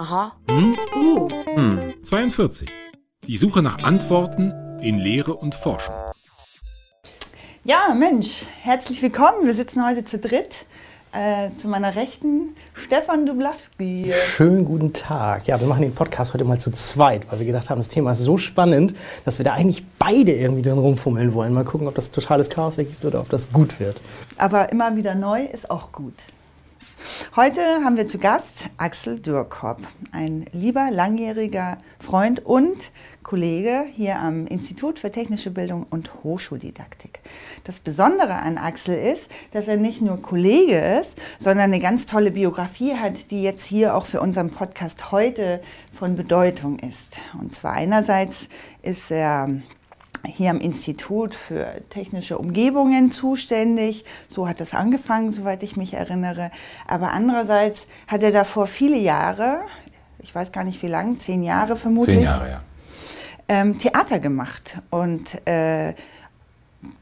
Aha. Hm? Oh. Hm. 42. Die Suche nach Antworten in Lehre und Forschung. Ja, Mensch, herzlich willkommen. Wir sitzen heute zu dritt. Äh, zu meiner Rechten Stefan Dublawski. Schönen guten Tag. Ja, wir machen den Podcast heute mal zu zweit, weil wir gedacht haben, das Thema ist so spannend, dass wir da eigentlich beide irgendwie drin rumfummeln wollen. Mal gucken, ob das totales Chaos ergibt oder ob das gut wird. Aber immer wieder neu ist auch gut. Heute haben wir zu Gast Axel Dürrkopp, ein lieber langjähriger Freund und Kollege hier am Institut für Technische Bildung und Hochschuldidaktik. Das Besondere an Axel ist, dass er nicht nur Kollege ist, sondern eine ganz tolle Biografie hat, die jetzt hier auch für unseren Podcast heute von Bedeutung ist. Und zwar einerseits ist er hier am Institut für technische Umgebungen zuständig. So hat es angefangen, soweit ich mich erinnere. Aber andererseits hat er davor viele Jahre, ich weiß gar nicht wie lange, zehn Jahre vermutlich. Zehn Jahre, ja. Ähm, Theater gemacht. Und äh,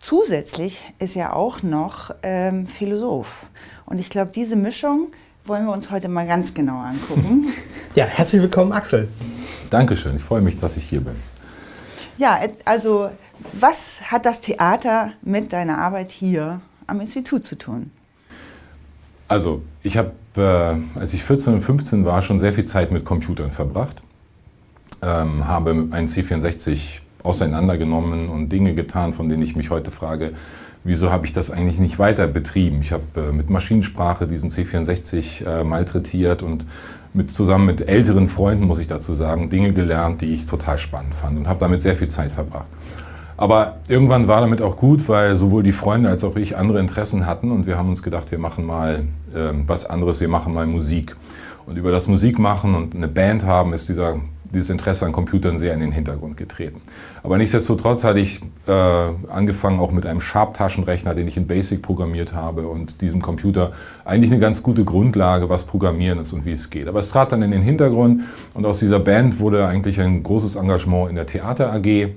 zusätzlich ist er auch noch ähm, Philosoph. Und ich glaube, diese Mischung wollen wir uns heute mal ganz genau angucken. ja, herzlich willkommen, Axel. Dankeschön, ich freue mich, dass ich hier bin. Ja, also was hat das Theater mit deiner Arbeit hier am Institut zu tun? Also, ich habe, äh, als ich 14 und 15 war, schon sehr viel Zeit mit Computern verbracht. Ähm, habe einen C64 auseinandergenommen und Dinge getan, von denen ich mich heute frage, wieso habe ich das eigentlich nicht weiter betrieben? Ich habe äh, mit Maschinensprache diesen C64 äh, malträtiert und mit, zusammen mit älteren Freunden, muss ich dazu sagen, Dinge gelernt, die ich total spannend fand und habe damit sehr viel Zeit verbracht. Aber irgendwann war damit auch gut, weil sowohl die Freunde als auch ich andere Interessen hatten und wir haben uns gedacht, wir machen mal äh, was anderes, wir machen mal Musik. Und über das Musikmachen und eine Band haben ist dieser, dieses Interesse an Computern sehr in den Hintergrund getreten. Aber nichtsdestotrotz hatte ich äh, angefangen auch mit einem Sharp-Taschenrechner, den ich in Basic programmiert habe und diesem Computer eigentlich eine ganz gute Grundlage, was Programmieren ist und wie es geht. Aber es trat dann in den Hintergrund und aus dieser Band wurde eigentlich ein großes Engagement in der Theater AG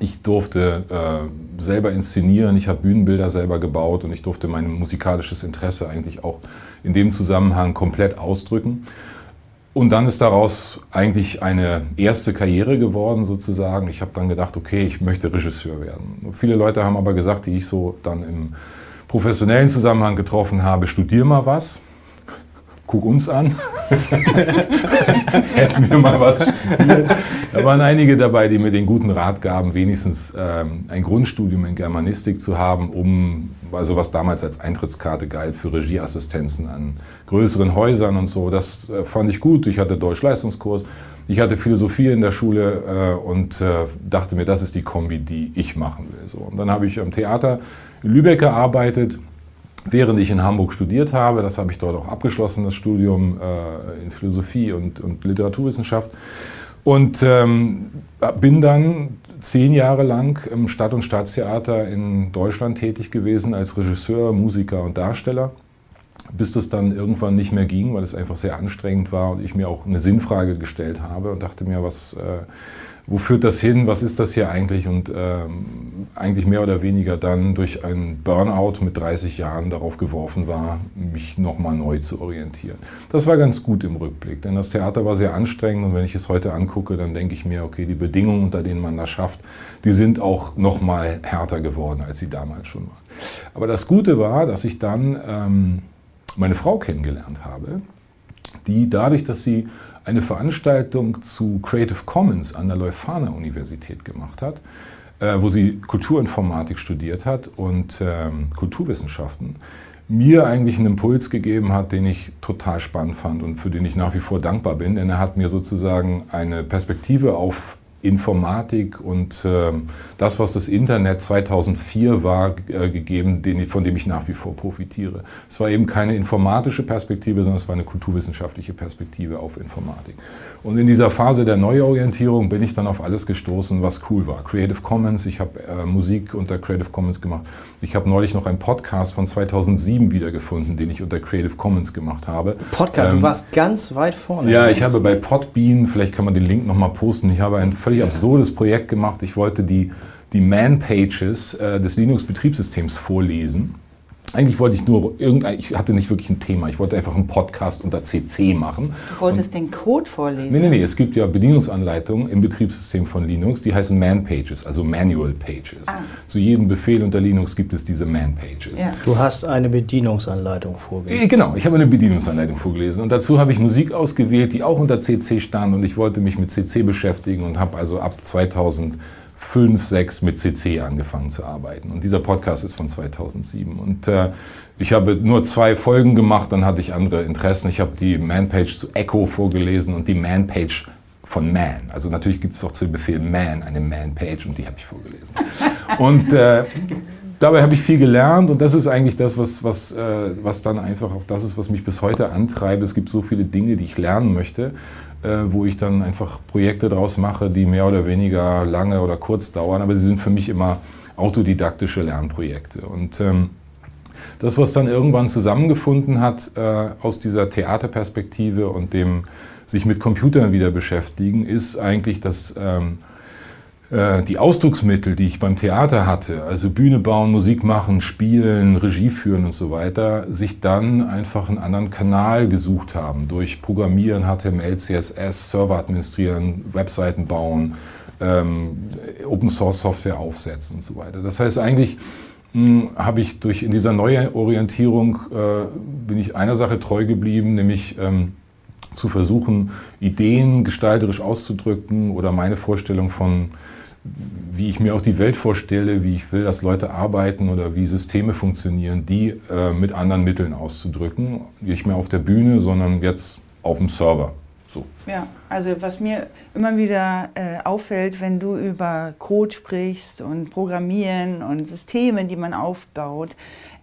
ich durfte äh, selber inszenieren, ich habe Bühnenbilder selber gebaut und ich durfte mein musikalisches Interesse eigentlich auch in dem Zusammenhang komplett ausdrücken. Und dann ist daraus eigentlich eine erste Karriere geworden sozusagen. Ich habe dann gedacht, okay, ich möchte Regisseur werden. Viele Leute haben aber gesagt, die ich so dann im professionellen Zusammenhang getroffen habe, studier mal was guck uns an. Hätten wir mal was studiert. Da waren einige dabei, die mir den guten Rat gaben, wenigstens ähm, ein Grundstudium in Germanistik zu haben, um, also was damals als Eintrittskarte galt für Regieassistenzen an größeren Häusern und so. Das äh, fand ich gut. Ich hatte Deutsch-Leistungskurs. Ich hatte Philosophie in der Schule äh, und äh, dachte mir, das ist die Kombi, die ich machen will. So. Und dann habe ich am Theater in Lübeck gearbeitet während ich in Hamburg studiert habe, das habe ich dort auch abgeschlossen, das Studium äh, in Philosophie und, und Literaturwissenschaft. Und ähm, bin dann zehn Jahre lang im Stadt- und Staatstheater in Deutschland tätig gewesen als Regisseur, Musiker und Darsteller, bis das dann irgendwann nicht mehr ging, weil es einfach sehr anstrengend war und ich mir auch eine Sinnfrage gestellt habe und dachte mir, was... Äh, wo führt das hin, was ist das hier eigentlich und ähm, eigentlich mehr oder weniger dann durch einen Burnout mit 30 Jahren darauf geworfen war, mich nochmal neu zu orientieren. Das war ganz gut im Rückblick, denn das Theater war sehr anstrengend und wenn ich es heute angucke, dann denke ich mir, okay, die Bedingungen, unter denen man das schafft, die sind auch nochmal härter geworden, als sie damals schon waren. Aber das Gute war, dass ich dann ähm, meine Frau kennengelernt habe, die dadurch, dass sie eine Veranstaltung zu Creative Commons an der Leuphana Universität gemacht hat, äh, wo sie Kulturinformatik studiert hat und ähm, Kulturwissenschaften, mir eigentlich einen Impuls gegeben hat, den ich total spannend fand und für den ich nach wie vor dankbar bin, denn er hat mir sozusagen eine Perspektive auf Informatik und äh, das, was das Internet 2004 war, äh, gegeben, von dem ich nach wie vor profitiere. Es war eben keine informatische Perspektive, sondern es war eine kulturwissenschaftliche Perspektive auf Informatik. Und in dieser Phase der Neuorientierung bin ich dann auf alles gestoßen, was cool war. Creative Commons, ich habe äh, Musik unter Creative Commons gemacht. Ich habe neulich noch einen Podcast von 2007 wiedergefunden, den ich unter Creative Commons gemacht habe. Podcast, ähm, du warst ganz weit vorne. Ja, ich habe bei Podbean, vielleicht kann man den Link nochmal posten, ich habe ein völlig völlig absurdes Projekt gemacht. Ich wollte die, die Man-Pages äh, des Linux-Betriebssystems vorlesen eigentlich wollte ich nur irgendein, ich hatte nicht wirklich ein Thema, ich wollte einfach einen Podcast unter CC machen. Du wolltest und, den Code vorlesen? Nee, nee, nee, es gibt ja Bedienungsanleitungen im Betriebssystem von Linux, die heißen Man-Pages, also Manual Pages. Ah. Zu jedem Befehl unter Linux gibt es diese Man-Pages. Ja. Du hast eine Bedienungsanleitung vorgelesen. Äh, genau, ich habe eine Bedienungsanleitung vorgelesen und dazu habe ich Musik ausgewählt, die auch unter CC stand und ich wollte mich mit CC beschäftigen und habe also ab 2000 fünf, sechs mit CC angefangen zu arbeiten. Und dieser Podcast ist von 2007. Und äh, ich habe nur zwei Folgen gemacht, dann hatte ich andere Interessen. Ich habe die Man-Page zu Echo vorgelesen und die Man-Page von Man. Also natürlich gibt es auch zu dem Befehl Man eine Man-Page und die habe ich vorgelesen. Und äh, dabei habe ich viel gelernt und das ist eigentlich das, was, was, äh, was dann einfach auch das ist, was mich bis heute antreibt. Es gibt so viele Dinge, die ich lernen möchte äh, wo ich dann einfach Projekte draus mache, die mehr oder weniger lange oder kurz dauern, aber sie sind für mich immer autodidaktische Lernprojekte. Und ähm, das, was dann irgendwann zusammengefunden hat äh, aus dieser Theaterperspektive und dem sich mit Computern wieder beschäftigen, ist eigentlich, dass ähm, äh, die Ausdrucksmittel, die ich beim Theater hatte, also Bühne bauen, Musik machen, spielen, Regie führen und so weiter, sich dann einfach einen anderen Kanal gesucht haben. Durch Programmieren, HTML, CSS, Server administrieren, Webseiten bauen, ähm, Open Source Software aufsetzen und so weiter. Das heißt eigentlich, hm, habe ich durch in dieser Neuorientierung äh, bin ich einer Sache treu geblieben, nämlich ähm, zu versuchen, Ideen gestalterisch auszudrücken oder meine Vorstellung von wie ich mir auch die Welt vorstelle, wie ich will, dass Leute arbeiten oder wie Systeme funktionieren, die äh, mit anderen Mitteln auszudrücken. Nicht mehr auf der Bühne, sondern jetzt auf dem Server. So. Ja, also was mir immer wieder äh, auffällt, wenn du über Code sprichst und Programmieren und Systeme, die man aufbaut,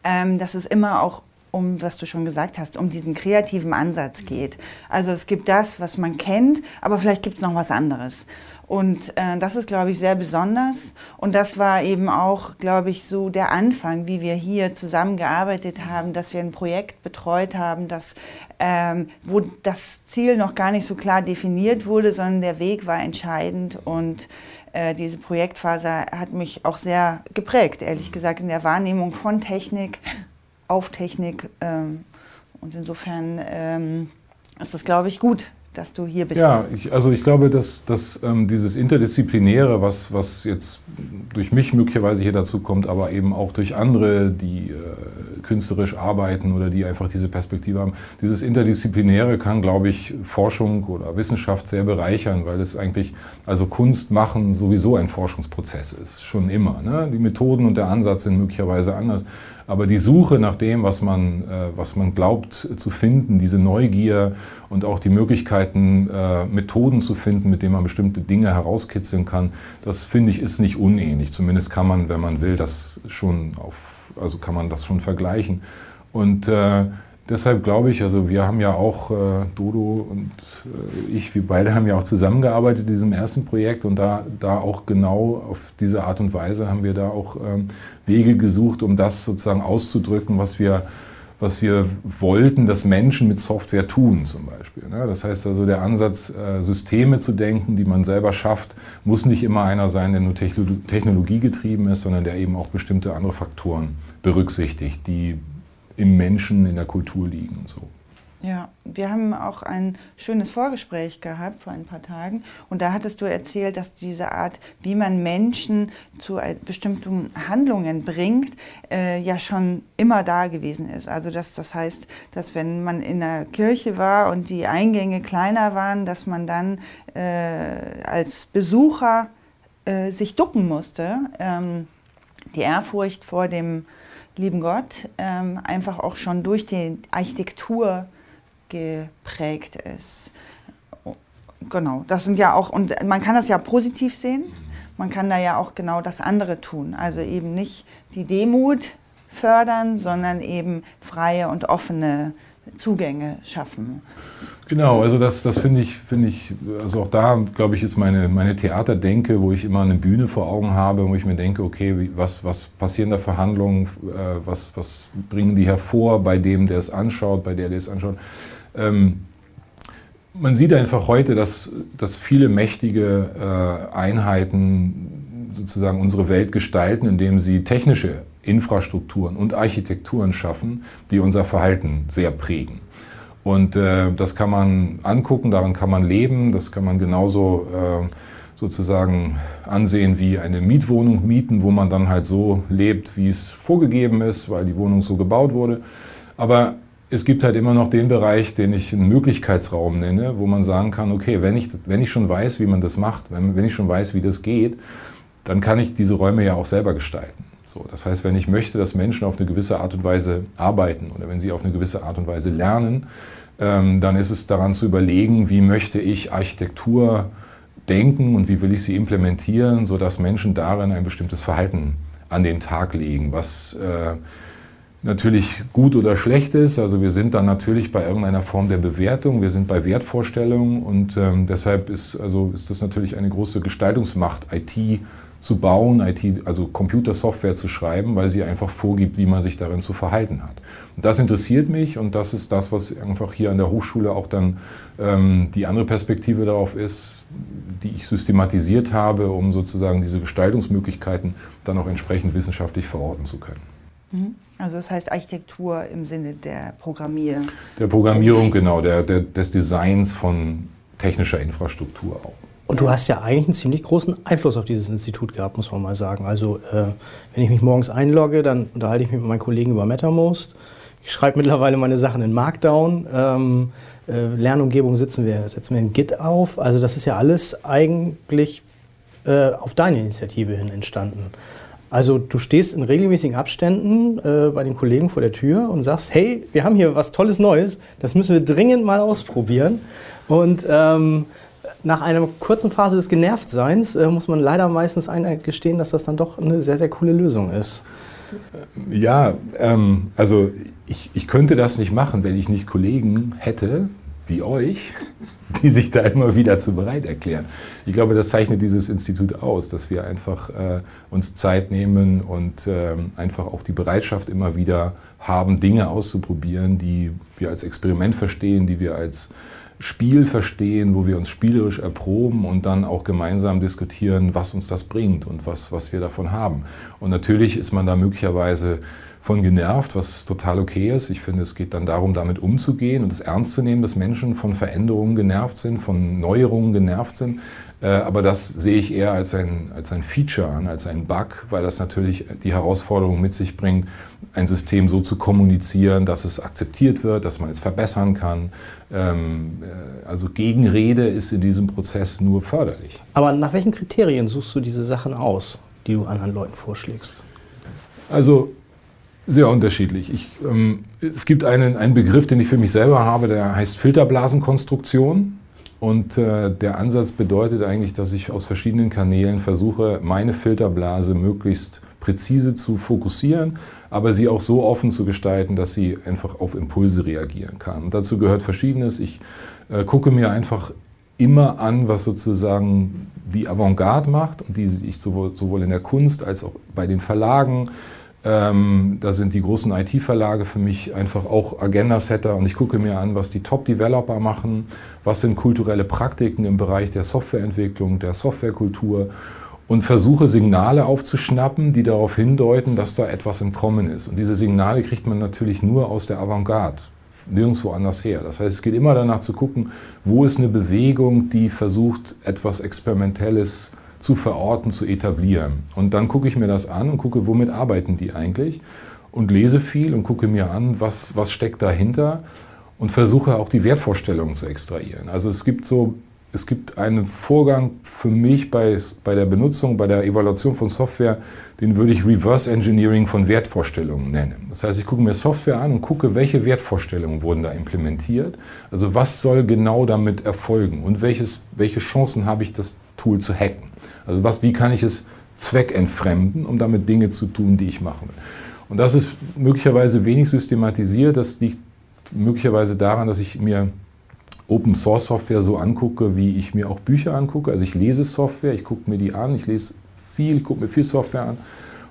ähm, dass es immer auch um, was du schon gesagt hast, um diesen kreativen Ansatz geht. Also es gibt das, was man kennt, aber vielleicht gibt es noch was anderes. Und äh, das ist, glaube ich, sehr besonders. Und das war eben auch, glaube ich, so der Anfang, wie wir hier zusammengearbeitet haben, dass wir ein Projekt betreut haben, das, ähm, wo das Ziel noch gar nicht so klar definiert wurde, sondern der Weg war entscheidend. Und äh, diese Projektphase hat mich auch sehr geprägt, ehrlich gesagt, in der Wahrnehmung von Technik auf Technik. Ähm, und insofern ähm, ist es, glaube ich, gut, dass du hier bist. Ja, ich, also ich glaube, dass, dass ähm, dieses Interdisziplinäre, was, was jetzt durch mich möglicherweise hier dazu kommt, aber eben auch durch andere, die äh, künstlerisch arbeiten oder die einfach diese Perspektive haben, dieses Interdisziplinäre kann, glaube ich, Forschung oder Wissenschaft sehr bereichern, weil es eigentlich, also Kunst machen sowieso ein Forschungsprozess ist, schon immer. Ne? Die Methoden und der Ansatz sind möglicherweise anders. Aber die Suche nach dem, was man, äh, was man glaubt zu finden, diese Neugier und auch die Möglichkeiten, äh, Methoden zu finden, mit denen man bestimmte Dinge herauskitzeln kann, das finde ich ist nicht unähnlich. Zumindest kann man, wenn man will, das schon auf, also kann man das schon vergleichen. Und äh, deshalb glaube ich, also wir haben ja auch, äh, Dodo und äh, ich, wir beide haben ja auch zusammengearbeitet in diesem ersten Projekt und da, da auch genau auf diese Art und Weise haben wir da auch ähm, Wege gesucht, um das sozusagen auszudrücken, was wir, was wir wollten, dass Menschen mit Software tun zum Beispiel. Ne? Das heißt also, der Ansatz, äh, Systeme zu denken, die man selber schafft, muss nicht immer einer sein, der nur technologiegetrieben ist, sondern der eben auch bestimmte andere Faktoren berücksichtigt, die im Menschen, in der Kultur liegen und so. Ja, wir haben auch ein schönes Vorgespräch gehabt vor ein paar Tagen und da hattest du erzählt, dass diese Art, wie man Menschen zu bestimmten Handlungen bringt, äh, ja schon immer da gewesen ist. Also dass, das heißt, dass wenn man in der Kirche war und die Eingänge kleiner waren, dass man dann äh, als Besucher äh, sich ducken musste. Ähm, die Ehrfurcht vor dem lieben Gott ähm, einfach auch schon durch die Architektur geprägt ist. Genau, das sind ja auch, und man kann das ja positiv sehen, man kann da ja auch genau das andere tun. Also eben nicht die Demut fördern, sondern eben freie und offene Zugänge schaffen. Genau, also das, das finde ich, finde ich, also auch da, glaube ich, ist meine, meine Theaterdenke, wo ich immer eine Bühne vor Augen habe, wo ich mir denke, okay, was, was passieren da Verhandlungen, äh, was, was bringen die hervor bei dem, der es anschaut, bei der, der es anschaut. Ähm, man sieht einfach heute, dass, dass viele mächtige äh, Einheiten sozusagen unsere Welt gestalten, indem sie technische Infrastrukturen und Architekturen schaffen, die unser Verhalten sehr prägen. Und äh, das kann man angucken, daran kann man leben, das kann man genauso äh, sozusagen ansehen wie eine Mietwohnung mieten, wo man dann halt so lebt, wie es vorgegeben ist, weil die Wohnung so gebaut wurde. Aber es gibt halt immer noch den Bereich, den ich einen Möglichkeitsraum nenne, wo man sagen kann, okay, wenn ich, wenn ich schon weiß, wie man das macht, wenn, wenn ich schon weiß, wie das geht, dann kann ich diese Räume ja auch selber gestalten. So, das heißt, wenn ich möchte, dass Menschen auf eine gewisse Art und Weise arbeiten oder wenn sie auf eine gewisse Art und Weise lernen, ähm, dann ist es daran zu überlegen, wie möchte ich Architektur denken und wie will ich sie implementieren, sodass Menschen darin ein bestimmtes Verhalten an den Tag legen, was äh, natürlich gut oder schlecht ist. Also wir sind dann natürlich bei irgendeiner Form der Bewertung, wir sind bei Wertvorstellungen und ähm, deshalb ist, also ist das natürlich eine große Gestaltungsmacht, IT zu bauen, IT, also Computersoftware zu schreiben, weil sie einfach vorgibt, wie man sich darin zu verhalten hat. Und das interessiert mich und das ist das, was einfach hier an der Hochschule auch dann ähm, die andere Perspektive darauf ist, die ich systematisiert habe, um sozusagen diese Gestaltungsmöglichkeiten dann auch entsprechend wissenschaftlich verorten zu können. Mhm. Also das heißt Architektur im Sinne der Programmierung. Der Programmierung, genau, der, der, des Designs von technischer Infrastruktur auch. Und du hast ja eigentlich einen ziemlich großen Einfluss auf dieses Institut gehabt, muss man mal sagen. Also äh, wenn ich mich morgens einlogge, dann unterhalte ich mich mit meinen Kollegen über MetaMost. Ich schreibe mittlerweile meine Sachen in Markdown. Ähm, äh, Lernumgebung setzen wir, setzen wir in Git auf. Also das ist ja alles eigentlich äh, auf deine Initiative hin entstanden. Also du stehst in regelmäßigen Abständen äh, bei den Kollegen vor der Tür und sagst, hey, wir haben hier was Tolles Neues, das müssen wir dringend mal ausprobieren. Und ähm, nach einer kurzen Phase des Genervtseins äh, muss man leider meistens eingestehen, dass das dann doch eine sehr, sehr coole Lösung ist. Ja, ähm, also ich, ich könnte das nicht machen, wenn ich nicht Kollegen hätte, wie euch, die sich da immer wieder zu bereit erklären. Ich glaube, das zeichnet dieses Institut aus, dass wir einfach äh, uns Zeit nehmen und äh, einfach auch die Bereitschaft immer wieder haben, Dinge auszuprobieren, die wir als Experiment verstehen, die wir als Spiel verstehen, wo wir uns spielerisch erproben und dann auch gemeinsam diskutieren, was uns das bringt und was, was wir davon haben. Und natürlich ist man da möglicherweise von genervt, was total okay ist. Ich finde, es geht dann darum, damit umzugehen und es ernst zu nehmen, dass Menschen von Veränderungen genervt sind, von Neuerungen genervt sind. Äh, aber das sehe ich eher als ein, als ein Feature an, als ein Bug, weil das natürlich die Herausforderung mit sich bringt, ein System so zu kommunizieren, dass es akzeptiert wird, dass man es verbessern kann. Ähm, äh, also Gegenrede ist in diesem Prozess nur förderlich. Aber nach welchen Kriterien suchst du diese Sachen aus, die du anderen Leuten vorschlägst? Also sehr unterschiedlich. Ich, ähm, es gibt einen, einen Begriff, den ich für mich selber habe, der heißt Filterblasenkonstruktion. Und äh, der Ansatz bedeutet eigentlich, dass ich aus verschiedenen Kanälen versuche, meine Filterblase möglichst präzise zu fokussieren, aber sie auch so offen zu gestalten, dass sie einfach auf Impulse reagieren kann. Und dazu gehört Verschiedenes. Ich äh, gucke mir einfach immer an, was sozusagen die Avantgarde macht und die ich sowohl, sowohl in der Kunst als auch bei den Verlagen ähm, da sind die großen IT-Verlage für mich einfach auch Agenda-Setter und ich gucke mir an, was die Top-Developer machen, was sind kulturelle Praktiken im Bereich der Softwareentwicklung, der Softwarekultur und versuche Signale aufzuschnappen, die darauf hindeuten, dass da etwas im Kommen ist. Und diese Signale kriegt man natürlich nur aus der Avantgarde, nirgendwo anders her. Das heißt, es geht immer danach zu gucken, wo ist eine Bewegung, die versucht, etwas Experimentelles zu verorten, zu etablieren. Und dann gucke ich mir das an und gucke, womit arbeiten die eigentlich und lese viel und gucke mir an, was, was steckt dahinter und versuche auch die Wertvorstellungen zu extrahieren. Also es gibt so, es gibt einen Vorgang für mich bei, bei der Benutzung, bei der Evaluation von Software, den würde ich Reverse Engineering von Wertvorstellungen nennen. Das heißt, ich gucke mir Software an und gucke, welche Wertvorstellungen wurden da implementiert. Also was soll genau damit erfolgen und welches, welche Chancen habe ich, das Tool zu hacken. Also was, wie kann ich es zweckentfremden, um damit Dinge zu tun, die ich machen will. Und das ist möglicherweise wenig systematisiert. Das liegt möglicherweise daran, dass ich mir Open Source Software so angucke, wie ich mir auch Bücher angucke. Also ich lese Software, ich gucke mir die an, ich lese viel, ich gucke mir viel Software an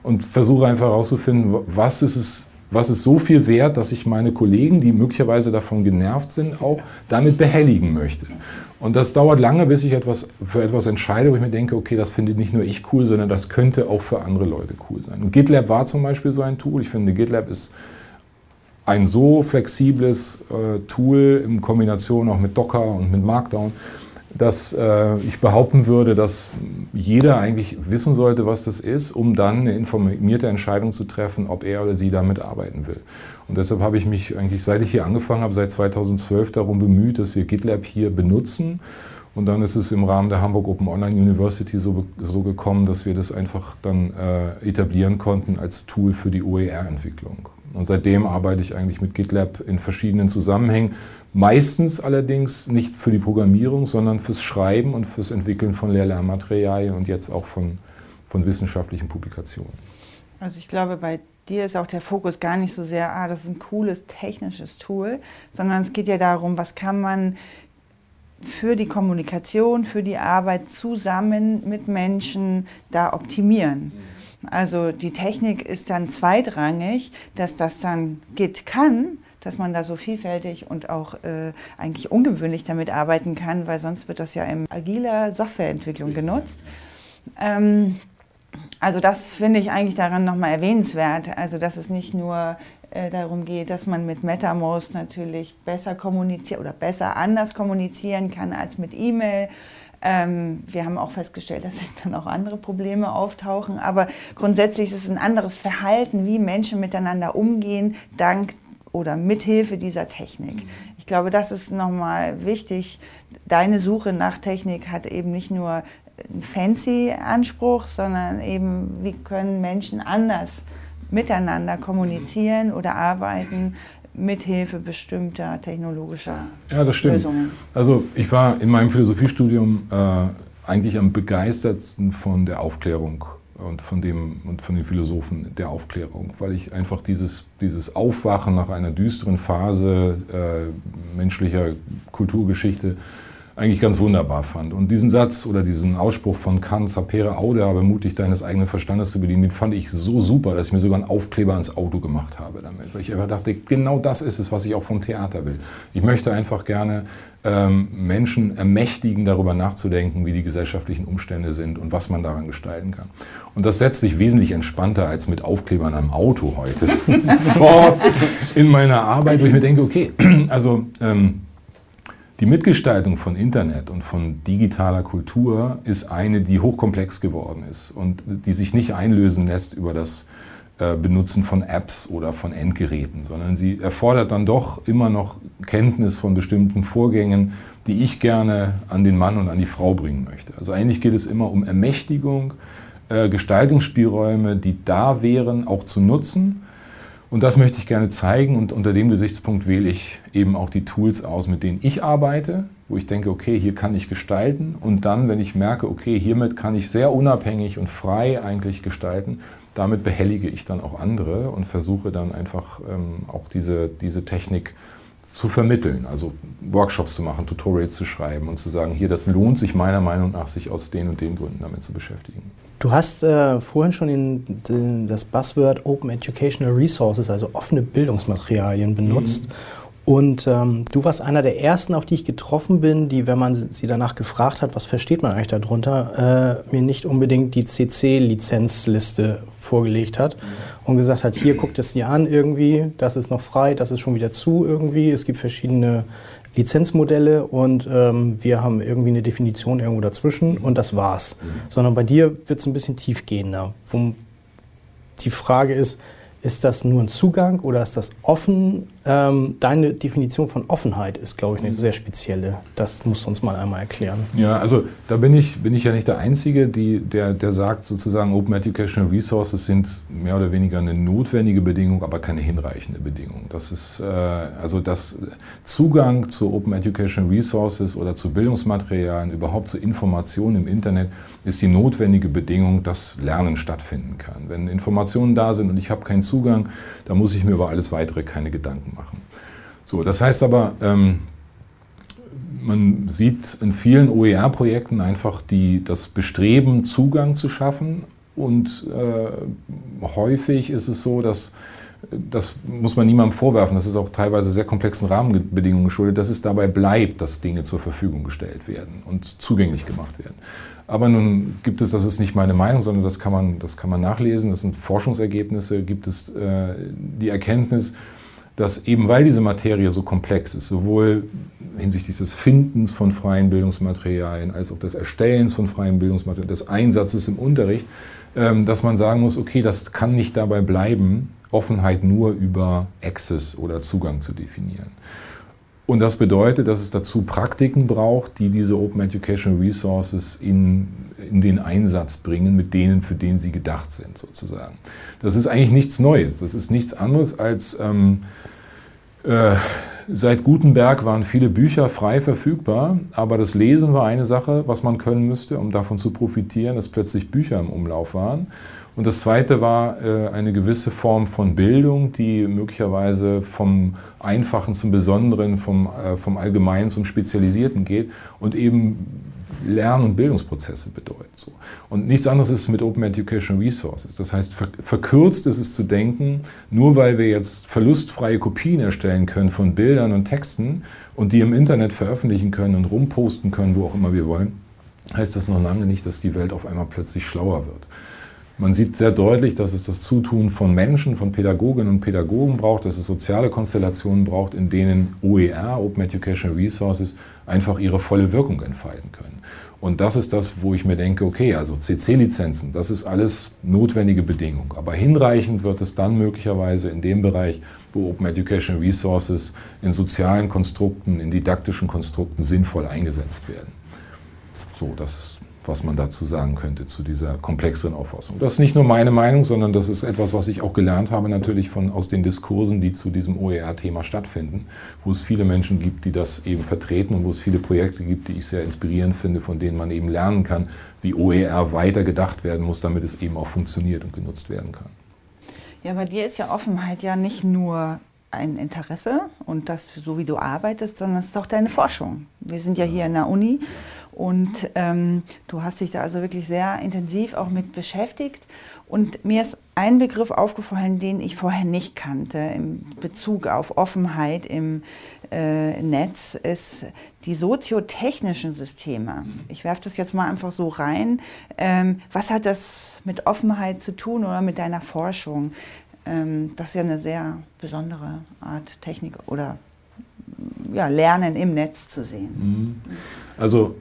und versuche einfach herauszufinden, was ist es, was ist so viel wert, dass ich meine Kollegen, die möglicherweise davon genervt sind, auch damit behelligen möchte. Und das dauert lange, bis ich etwas, für etwas entscheide, wo ich mir denke, okay, das finde nicht nur ich cool, sondern das könnte auch für andere Leute cool sein. Und GitLab war zum Beispiel so ein Tool. Ich finde, GitLab ist ein so flexibles äh, Tool in Kombination auch mit Docker und mit Markdown, dass äh, ich behaupten würde, dass jeder eigentlich wissen sollte, was das ist, um dann eine informierte Entscheidung zu treffen, ob er oder sie damit arbeiten will. Und deshalb habe ich mich eigentlich, seit ich hier angefangen habe, seit 2012 darum bemüht, dass wir GitLab hier benutzen. Und dann ist es im Rahmen der Hamburg Open Online University so, so gekommen, dass wir das einfach dann äh, etablieren konnten als Tool für die OER-Entwicklung. Und seitdem arbeite ich eigentlich mit GitLab in verschiedenen Zusammenhängen. Meistens allerdings nicht für die Programmierung, sondern fürs Schreiben und fürs Entwickeln von Lehr-Lernmaterialien und jetzt auch von, von wissenschaftlichen Publikationen. Also ich glaube, bei dir ist auch der Fokus gar nicht so sehr, ah, das ist ein cooles technisches Tool, sondern es geht ja darum, was kann man für die Kommunikation, für die Arbeit zusammen mit Menschen da optimieren. Also die Technik ist dann zweitrangig, dass das dann Git kann, dass man da so vielfältig und auch äh, eigentlich ungewöhnlich damit arbeiten kann, weil sonst wird das ja in agiler Softwareentwicklung genutzt. Ähm, also das finde ich eigentlich daran nochmal erwähnenswert. Also dass es nicht nur äh, darum geht, dass man mit MetaMost natürlich besser kommuniziert oder besser anders kommunizieren kann als mit E-Mail. Ähm, wir haben auch festgestellt, dass dann auch andere Probleme auftauchen. Aber grundsätzlich ist es ein anderes Verhalten, wie Menschen miteinander umgehen, dank oder mithilfe dieser Technik. Ich glaube, das ist nochmal wichtig. Deine Suche nach Technik hat eben nicht nur einen fancy Anspruch, sondern eben, wie können Menschen anders miteinander kommunizieren oder arbeiten mithilfe bestimmter technologischer ja, das stimmt. Lösungen. Also ich war in meinem Philosophiestudium äh, eigentlich am begeistertsten von der Aufklärung und von, dem, und von den Philosophen der Aufklärung, weil ich einfach dieses, dieses Aufwachen nach einer düsteren Phase äh, menschlicher Kulturgeschichte eigentlich ganz wunderbar fand. Und diesen Satz oder diesen Ausspruch von Kant, sapere aude, aber mutig deines eigenen Verstandes zu bedienen, den fand ich so super, dass ich mir sogar einen Aufkleber ans Auto gemacht habe damit. Weil ich einfach dachte, genau das ist es, was ich auch vom Theater will. Ich möchte einfach gerne ähm, Menschen ermächtigen, darüber nachzudenken, wie die gesellschaftlichen Umstände sind und was man daran gestalten kann. Und das setzt sich wesentlich entspannter als mit Aufklebern am Auto heute fort in meiner Arbeit, wo ich mir denke, okay, also ähm, die Mitgestaltung von Internet und von digitaler Kultur ist eine, die hochkomplex geworden ist und die sich nicht einlösen lässt über das äh, Benutzen von Apps oder von Endgeräten, sondern sie erfordert dann doch immer noch Kenntnis von bestimmten Vorgängen, die ich gerne an den Mann und an die Frau bringen möchte. Also eigentlich geht es immer um Ermächtigung, äh, Gestaltungsspielräume, die da wären, auch zu nutzen und das möchte ich gerne zeigen und unter dem Gesichtspunkt wähle ich eben auch die Tools aus, mit denen ich arbeite, wo ich denke, okay, hier kann ich gestalten und dann, wenn ich merke, okay, hiermit kann ich sehr unabhängig und frei eigentlich gestalten, damit behellige ich dann auch andere und versuche dann einfach ähm, auch diese, diese Technik zu vermitteln, also Workshops zu machen, Tutorials zu schreiben und zu sagen, hier, das lohnt sich meiner Meinung nach, sich aus den und den Gründen damit zu beschäftigen. Du hast äh, vorhin schon in, in das Buzzword Open Educational Resources, also offene Bildungsmaterialien benutzt. Mhm. Und ähm, du warst einer der ersten, auf die ich getroffen bin, die, wenn man sie danach gefragt hat, was versteht man eigentlich darunter, äh, mir nicht unbedingt die CC-Lizenzliste vorgelegt hat mhm. und gesagt hat, hier guckt es dir an irgendwie, das ist noch frei, das ist schon wieder zu irgendwie. Es gibt verschiedene Lizenzmodelle und ähm, wir haben irgendwie eine Definition irgendwo dazwischen und das war's. Mhm. Sondern bei dir wird es ein bisschen tiefgehender. Wo die Frage ist, ist das nur ein Zugang oder ist das offen? Ähm, deine Definition von Offenheit ist, glaube ich, eine sehr spezielle. Das musst du uns mal einmal erklären. Ja, also da bin ich, bin ich ja nicht der Einzige, die, der, der sagt sozusagen, Open Educational Resources sind mehr oder weniger eine notwendige Bedingung, aber keine hinreichende Bedingung. Das ist äh, also das Zugang zu Open Educational Resources oder zu Bildungsmaterialien, überhaupt zu Informationen im Internet, ist die notwendige Bedingung, dass Lernen stattfinden kann. Wenn Informationen da sind und ich habe keinen Zugang, dann muss ich mir über alles weitere keine Gedanken machen. So, das heißt aber, ähm, man sieht in vielen OER-Projekten einfach die, das Bestreben, Zugang zu schaffen. Und äh, häufig ist es so, dass das muss man niemandem vorwerfen, das ist auch teilweise sehr komplexen Rahmenbedingungen geschuldet, dass es dabei bleibt, dass Dinge zur Verfügung gestellt werden und zugänglich gemacht werden. Aber nun gibt es, das ist nicht meine Meinung, sondern das kann man, das kann man nachlesen, das sind Forschungsergebnisse, gibt es äh, die Erkenntnis, dass eben weil diese Materie so komplex ist, sowohl hinsichtlich des Findens von freien Bildungsmaterialien als auch des Erstellens von freien Bildungsmaterialien, des Einsatzes im Unterricht, ähm, dass man sagen muss, okay, das kann nicht dabei bleiben, Offenheit nur über Access oder Zugang zu definieren. Und das bedeutet, dass es dazu Praktiken braucht, die diese Open Educational Resources in, in den Einsatz bringen, mit denen, für denen sie gedacht sind, sozusagen. Das ist eigentlich nichts Neues. Das ist nichts anderes als ähm, äh, seit Gutenberg waren viele Bücher frei verfügbar, aber das Lesen war eine Sache, was man können müsste, um davon zu profitieren, dass plötzlich Bücher im Umlauf waren. Und das Zweite war äh, eine gewisse Form von Bildung, die möglicherweise vom Einfachen zum Besonderen, vom, äh, vom Allgemeinen zum Spezialisierten geht und eben Lern- und Bildungsprozesse bedeutet. So. Und nichts anderes ist mit Open Educational Resources. Das heißt, verkürzt ist es zu denken, nur weil wir jetzt verlustfreie Kopien erstellen können von Bildern und Texten und die im Internet veröffentlichen können und rumposten können, wo auch immer wir wollen, heißt das noch lange nicht, dass die Welt auf einmal plötzlich schlauer wird. Man sieht sehr deutlich, dass es das Zutun von Menschen, von Pädagoginnen und Pädagogen braucht, dass es soziale Konstellationen braucht, in denen OER, Open Educational Resources, einfach ihre volle Wirkung entfalten können. Und das ist das, wo ich mir denke, okay, also CC-Lizenzen, das ist alles notwendige Bedingung. Aber hinreichend wird es dann möglicherweise in dem Bereich, wo Open Educational Resources in sozialen Konstrukten, in didaktischen Konstrukten sinnvoll eingesetzt werden. So, das ist was man dazu sagen könnte zu dieser komplexeren Auffassung. Das ist nicht nur meine Meinung, sondern das ist etwas, was ich auch gelernt habe natürlich von, aus den Diskursen, die zu diesem OER-Thema stattfinden, wo es viele Menschen gibt, die das eben vertreten und wo es viele Projekte gibt, die ich sehr inspirierend finde, von denen man eben lernen kann, wie OER weiter gedacht werden muss, damit es eben auch funktioniert und genutzt werden kann. Ja, bei dir ist ja Offenheit ja nicht nur ein Interesse und das so wie du arbeitest, sondern es ist auch deine Forschung. Wir sind ja hier in der Uni und ähm, du hast dich da also wirklich sehr intensiv auch mit beschäftigt. Und mir ist ein Begriff aufgefallen, den ich vorher nicht kannte im Bezug auf Offenheit im äh, Netz, ist die soziotechnischen Systeme. Ich werfe das jetzt mal einfach so rein. Ähm, was hat das mit Offenheit zu tun oder mit deiner Forschung? Ähm, das ist ja eine sehr besondere Art Technik oder ja, Lernen im Netz zu sehen. Mhm. Also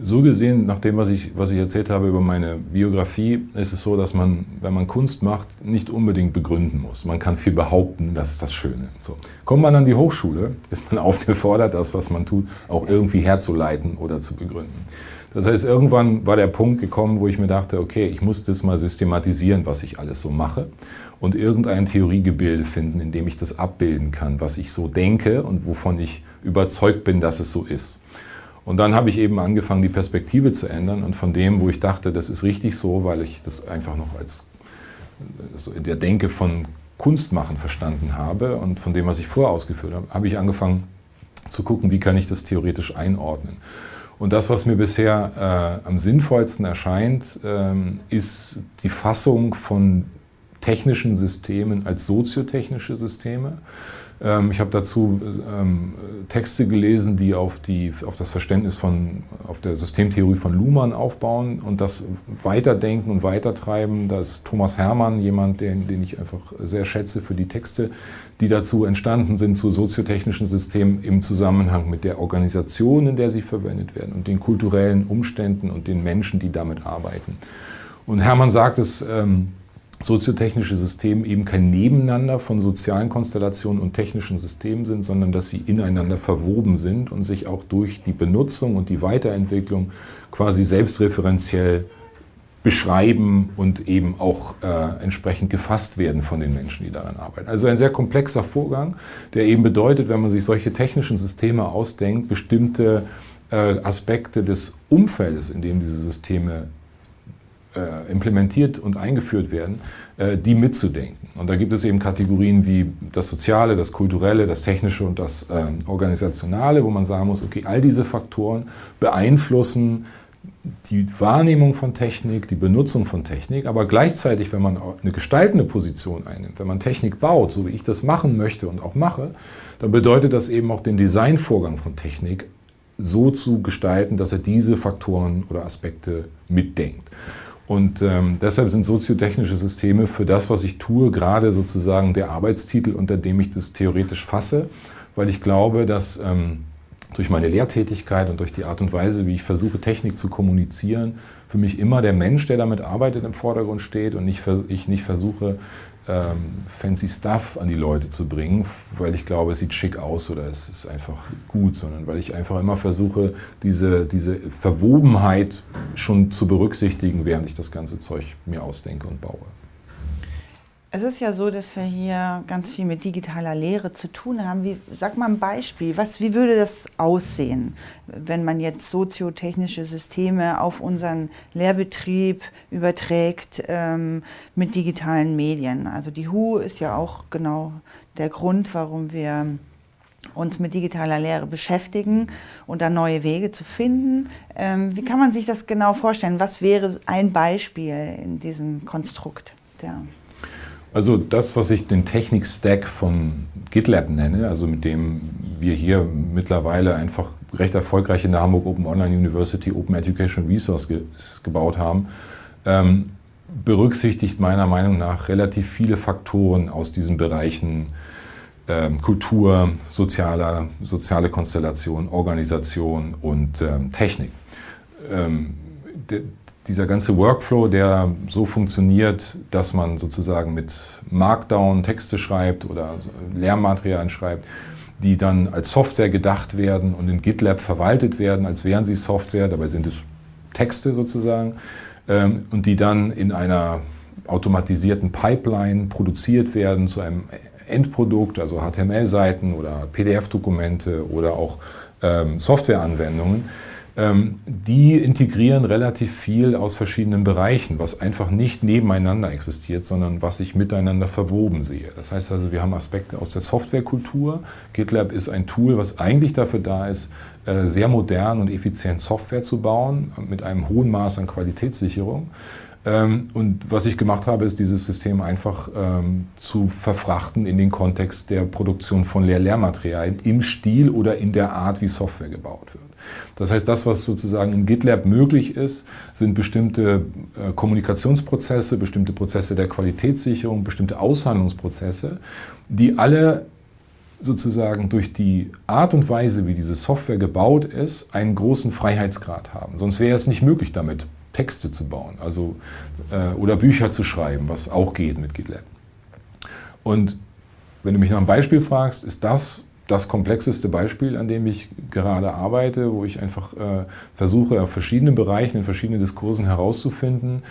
so gesehen, nach dem, was ich, was ich erzählt habe über meine Biografie, ist es so, dass man, wenn man Kunst macht, nicht unbedingt begründen muss. Man kann viel behaupten, das ist das Schöne. So. Kommt man an die Hochschule, ist man aufgefordert, das, was man tut, auch irgendwie herzuleiten oder zu begründen. Das heißt, irgendwann war der Punkt gekommen, wo ich mir dachte, okay, ich muss das mal systematisieren, was ich alles so mache und irgendein Theoriegebilde finden, in dem ich das abbilden kann, was ich so denke und wovon ich überzeugt bin, dass es so ist. Und dann habe ich eben angefangen, die Perspektive zu ändern und von dem, wo ich dachte, das ist richtig so, weil ich das einfach noch als so in der Denke von Kunstmachen verstanden habe und von dem, was ich vorher ausgeführt habe, habe ich angefangen zu gucken, wie kann ich das theoretisch einordnen. Und das, was mir bisher äh, am sinnvollsten erscheint, ähm, ist die Fassung von technischen Systemen als soziotechnische Systeme. Ähm, ich habe dazu ähm, Texte gelesen, die auf, die auf das Verständnis von, auf der Systemtheorie von Luhmann aufbauen und das weiterdenken und weitertreiben. Da ist Thomas Hermann jemand, den, den ich einfach sehr schätze für die Texte, die dazu entstanden sind zu soziotechnischen Systemen im Zusammenhang mit der Organisation, in der sie verwendet werden und den kulturellen Umständen und den Menschen, die damit arbeiten. Und Hermann sagt es, ähm, soziotechnische Systeme eben kein Nebeneinander von sozialen Konstellationen und technischen Systemen sind, sondern dass sie ineinander verwoben sind und sich auch durch die Benutzung und die Weiterentwicklung quasi selbstreferenziell beschreiben und eben auch äh, entsprechend gefasst werden von den Menschen, die daran arbeiten. Also ein sehr komplexer Vorgang, der eben bedeutet, wenn man sich solche technischen Systeme ausdenkt, bestimmte äh, Aspekte des Umfeldes, in dem diese Systeme äh, implementiert und eingeführt werden, äh, die mitzudenken. Und da gibt es eben Kategorien wie das Soziale, das Kulturelle, das Technische und das äh, Organisationale, wo man sagen muss, okay, all diese Faktoren beeinflussen die Wahrnehmung von Technik, die Benutzung von Technik, aber gleichzeitig, wenn man eine gestaltende Position einnimmt, wenn man Technik baut, so wie ich das machen möchte und auch mache, dann bedeutet das eben auch den Designvorgang von Technik so zu gestalten, dass er diese Faktoren oder Aspekte mitdenkt. Und ähm, deshalb sind soziotechnische Systeme für das, was ich tue, gerade sozusagen der Arbeitstitel, unter dem ich das theoretisch fasse, weil ich glaube, dass ähm, durch meine Lehrtätigkeit und durch die Art und Weise, wie ich versuche, Technik zu kommunizieren, für mich immer der Mensch, der damit arbeitet, im Vordergrund steht und nicht, ich nicht versuche, ähm, fancy Stuff an die Leute zu bringen, weil ich glaube, es sieht schick aus oder es ist einfach gut, sondern weil ich einfach immer versuche, diese, diese Verwobenheit schon zu berücksichtigen, während ich das ganze Zeug mir ausdenke und baue. Es ist ja so, dass wir hier ganz viel mit digitaler Lehre zu tun haben. Wie, sag mal ein Beispiel. Was, wie würde das aussehen, wenn man jetzt soziotechnische Systeme auf unseren Lehrbetrieb überträgt ähm, mit digitalen Medien? Also die HU ist ja auch genau der Grund, warum wir uns mit digitaler Lehre beschäftigen und da neue Wege zu finden. Ähm, wie kann man sich das genau vorstellen? Was wäre ein Beispiel in diesem Konstrukt? Der also das, was ich den Technik-Stack von GitLab nenne, also mit dem wir hier mittlerweile einfach recht erfolgreich in der Hamburg Open Online University Open Education Resource ge gebaut haben, ähm, berücksichtigt meiner Meinung nach relativ viele Faktoren aus diesen Bereichen ähm, Kultur, sozialer, soziale Konstellation, Organisation und ähm, Technik. Dieser ganze Workflow, der so funktioniert, dass man sozusagen mit Markdown Texte schreibt oder Lehrmaterialien schreibt, die dann als Software gedacht werden und in GitLab verwaltet werden, als wären sie Software, dabei sind es Texte sozusagen, ähm, und die dann in einer automatisierten Pipeline produziert werden zu einem Endprodukt, also HTML-Seiten oder PDF-Dokumente oder auch ähm, Softwareanwendungen die integrieren relativ viel aus verschiedenen Bereichen, was einfach nicht nebeneinander existiert, sondern was ich miteinander verwoben sehe. Das heißt also, wir haben Aspekte aus der Softwarekultur. GitLab ist ein Tool, was eigentlich dafür da ist, äh, sehr modern und effizient Software zu bauen, mit einem hohen Maß an Qualitätssicherung. Ähm, und was ich gemacht habe, ist dieses System einfach ähm, zu verfrachten in den Kontext der Produktion von Lehr Lehrmaterialien im Stil oder in der Art, wie Software gebaut wird. Das heißt, das, was sozusagen in GitLab möglich ist, sind bestimmte äh, Kommunikationsprozesse, bestimmte Prozesse der Qualitätssicherung, bestimmte Aushandlungsprozesse, die alle sozusagen durch die Art und Weise, wie diese Software gebaut ist, einen großen Freiheitsgrad haben. Sonst wäre es nicht möglich, damit Texte zu bauen also, äh, oder Bücher zu schreiben, was auch geht mit GitLab. Und wenn du mich nach einem Beispiel fragst, ist das das komplexeste Beispiel, an dem ich gerade arbeite, wo ich einfach äh, versuche, auf verschiedenen Bereichen, in verschiedenen Diskursen herauszufinden,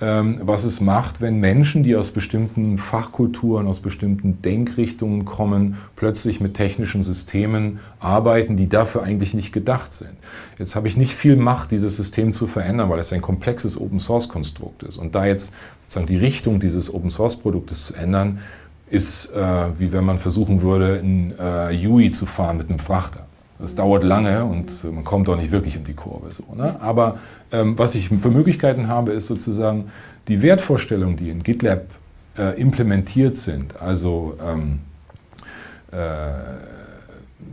ähm, was es macht, wenn Menschen, die aus bestimmten Fachkulturen, aus bestimmten Denkrichtungen kommen, plötzlich mit technischen Systemen arbeiten, die dafür eigentlich nicht gedacht sind. Jetzt habe ich nicht viel Macht, dieses System zu verändern, weil es ein komplexes Open-Source-Konstrukt ist. Und da jetzt sozusagen die Richtung dieses Open-Source-Produktes zu ändern, ist äh, wie wenn man versuchen würde, in äh, UI zu fahren mit einem Frachter. Das dauert lange und man kommt auch nicht wirklich um die Kurve. So, ne? Aber ähm, was ich für Möglichkeiten habe, ist sozusagen die Wertvorstellungen, die in GitLab äh, implementiert sind, also ähm, äh,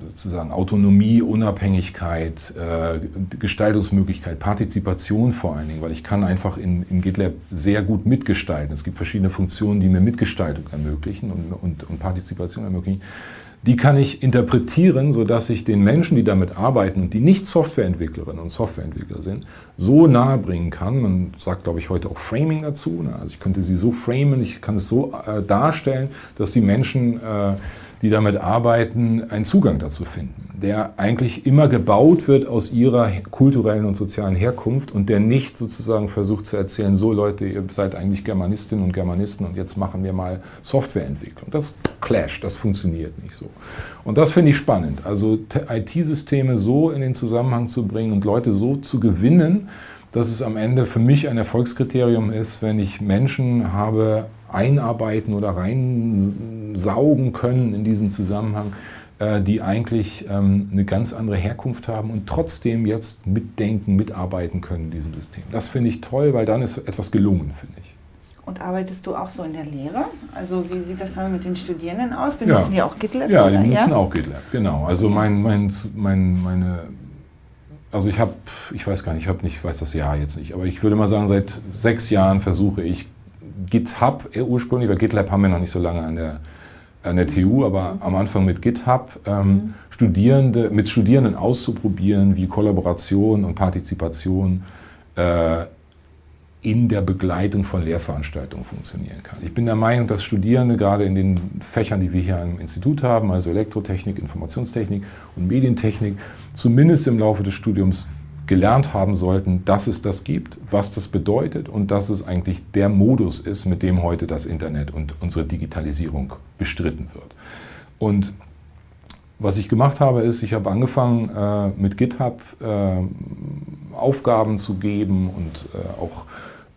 sozusagen Autonomie, Unabhängigkeit, äh, Gestaltungsmöglichkeit, Partizipation vor allen Dingen, weil ich kann einfach in, in GitLab sehr gut mitgestalten. Es gibt verschiedene Funktionen, die mir Mitgestaltung ermöglichen und, und, und Partizipation ermöglichen die kann ich interpretieren, sodass ich den Menschen, die damit arbeiten und die nicht Softwareentwicklerinnen und Softwareentwickler sind, so nahe bringen kann. Man sagt, glaube ich, heute auch Framing dazu. Ne? Also ich könnte sie so framen, ich kann es so äh, darstellen, dass die Menschen äh, die damit arbeiten, einen Zugang dazu finden, der eigentlich immer gebaut wird aus ihrer kulturellen und sozialen Herkunft und der nicht sozusagen versucht zu erzählen, so Leute, ihr seid eigentlich Germanistinnen und Germanisten und jetzt machen wir mal Softwareentwicklung. Das clasht, das funktioniert nicht so. Und das finde ich spannend, also IT-Systeme so in den Zusammenhang zu bringen und Leute so zu gewinnen, dass es am Ende für mich ein Erfolgskriterium ist, wenn ich Menschen habe einarbeiten oder reinsaugen können in diesen Zusammenhang, äh, die eigentlich ähm, eine ganz andere Herkunft haben und trotzdem jetzt mitdenken, mitarbeiten können in diesem System. Das finde ich toll, weil dann ist etwas gelungen, finde ich. Und arbeitest du auch so in der Lehre? Also wie sieht das dann mit den Studierenden aus? Benutzen ja. die auch GitLab? Ja, die benutzen ja? auch GitLab, genau. Also mein, mein, mein, meine, also ich habe, ich weiß gar nicht, ich habe nicht, weiß das Jahr jetzt nicht, aber ich würde mal sagen, seit sechs Jahren versuche ich GitHub ursprünglich, weil GitLab haben wir noch nicht so lange an der, an der TU, aber am Anfang mit GitHub ähm, mhm. Studierende, mit Studierenden auszuprobieren, wie Kollaboration und Partizipation äh, in der Begleitung von Lehrveranstaltungen funktionieren kann. Ich bin der Meinung, dass Studierende gerade in den Fächern, die wir hier am Institut haben, also Elektrotechnik, Informationstechnik und Medientechnik, zumindest im Laufe des Studiums gelernt haben sollten, dass es das gibt, was das bedeutet und dass es eigentlich der Modus ist, mit dem heute das Internet und unsere Digitalisierung bestritten wird. Und was ich gemacht habe, ist, ich habe angefangen äh, mit GitHub äh, Aufgaben zu geben und äh, auch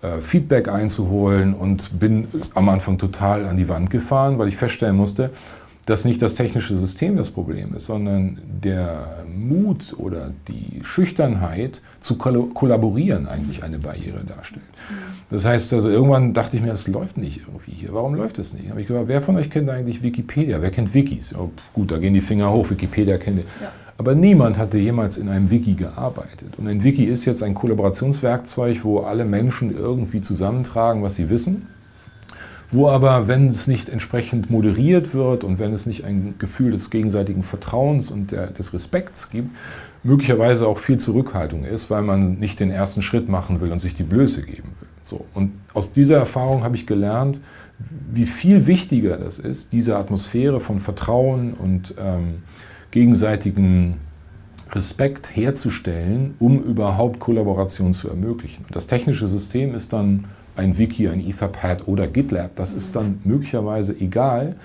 äh, Feedback einzuholen und bin am Anfang total an die Wand gefahren, weil ich feststellen musste, dass nicht das technische System das Problem ist, sondern der Mut oder die Schüchternheit zu kollaborieren eigentlich eine Barriere darstellt. Das heißt also, irgendwann dachte ich mir, das läuft nicht irgendwie hier. Warum läuft es nicht? Habe ich gesagt, wer von euch kennt eigentlich Wikipedia? Wer kennt Wikis? Oh, gut, da gehen die Finger hoch. Wikipedia kennt ihr. Ja. Aber niemand hatte jemals in einem Wiki gearbeitet. Und ein Wiki ist jetzt ein Kollaborationswerkzeug, wo alle Menschen irgendwie zusammentragen, was sie wissen wo aber, wenn es nicht entsprechend moderiert wird und wenn es nicht ein Gefühl des gegenseitigen Vertrauens und der, des Respekts gibt, möglicherweise auch viel Zurückhaltung ist, weil man nicht den ersten Schritt machen will und sich die Blöße geben will. So. Und aus dieser Erfahrung habe ich gelernt, wie viel wichtiger das ist, diese Atmosphäre von Vertrauen und ähm, gegenseitigen Respekt herzustellen, um überhaupt Kollaboration zu ermöglichen. Das technische System ist dann ein Wiki, ein Etherpad oder GitLab. Das ist dann möglicherweise egal.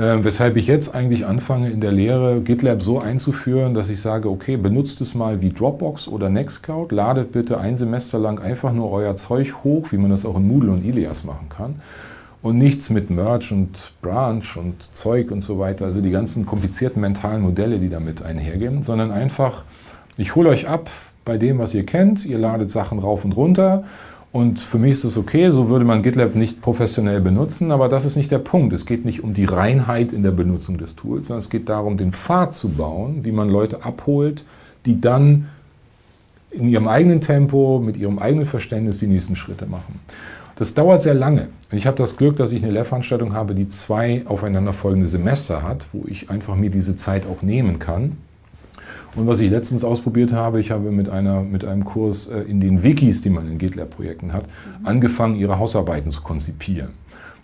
Äh, weshalb ich jetzt eigentlich anfange in der Lehre GitLab so einzuführen, dass ich sage, okay, benutzt es mal wie Dropbox oder Nextcloud, ladet bitte ein Semester lang einfach nur euer Zeug hoch, wie man das auch in Moodle und Ilias machen kann. Und nichts mit Merge und Branch und Zeug und so weiter, also die ganzen komplizierten mentalen Modelle, die damit einhergehen, sondern einfach, ich hole euch ab bei dem, was ihr kennt, ihr ladet Sachen rauf und runter und für mich ist es okay, so würde man GitLab nicht professionell benutzen, aber das ist nicht der Punkt. Es geht nicht um die Reinheit in der Benutzung des Tools, sondern es geht darum, den Pfad zu bauen, wie man Leute abholt, die dann in ihrem eigenen Tempo, mit ihrem eigenen Verständnis die nächsten Schritte machen. Das dauert sehr lange. Ich habe das Glück, dass ich eine Lehrveranstaltung habe, die zwei aufeinanderfolgende Semester hat, wo ich einfach mir diese Zeit auch nehmen kann. Und was ich letztens ausprobiert habe, ich habe mit, einer, mit einem Kurs äh, in den Wikis, die man in GitLab-Projekten hat, angefangen, ihre Hausarbeiten zu konzipieren.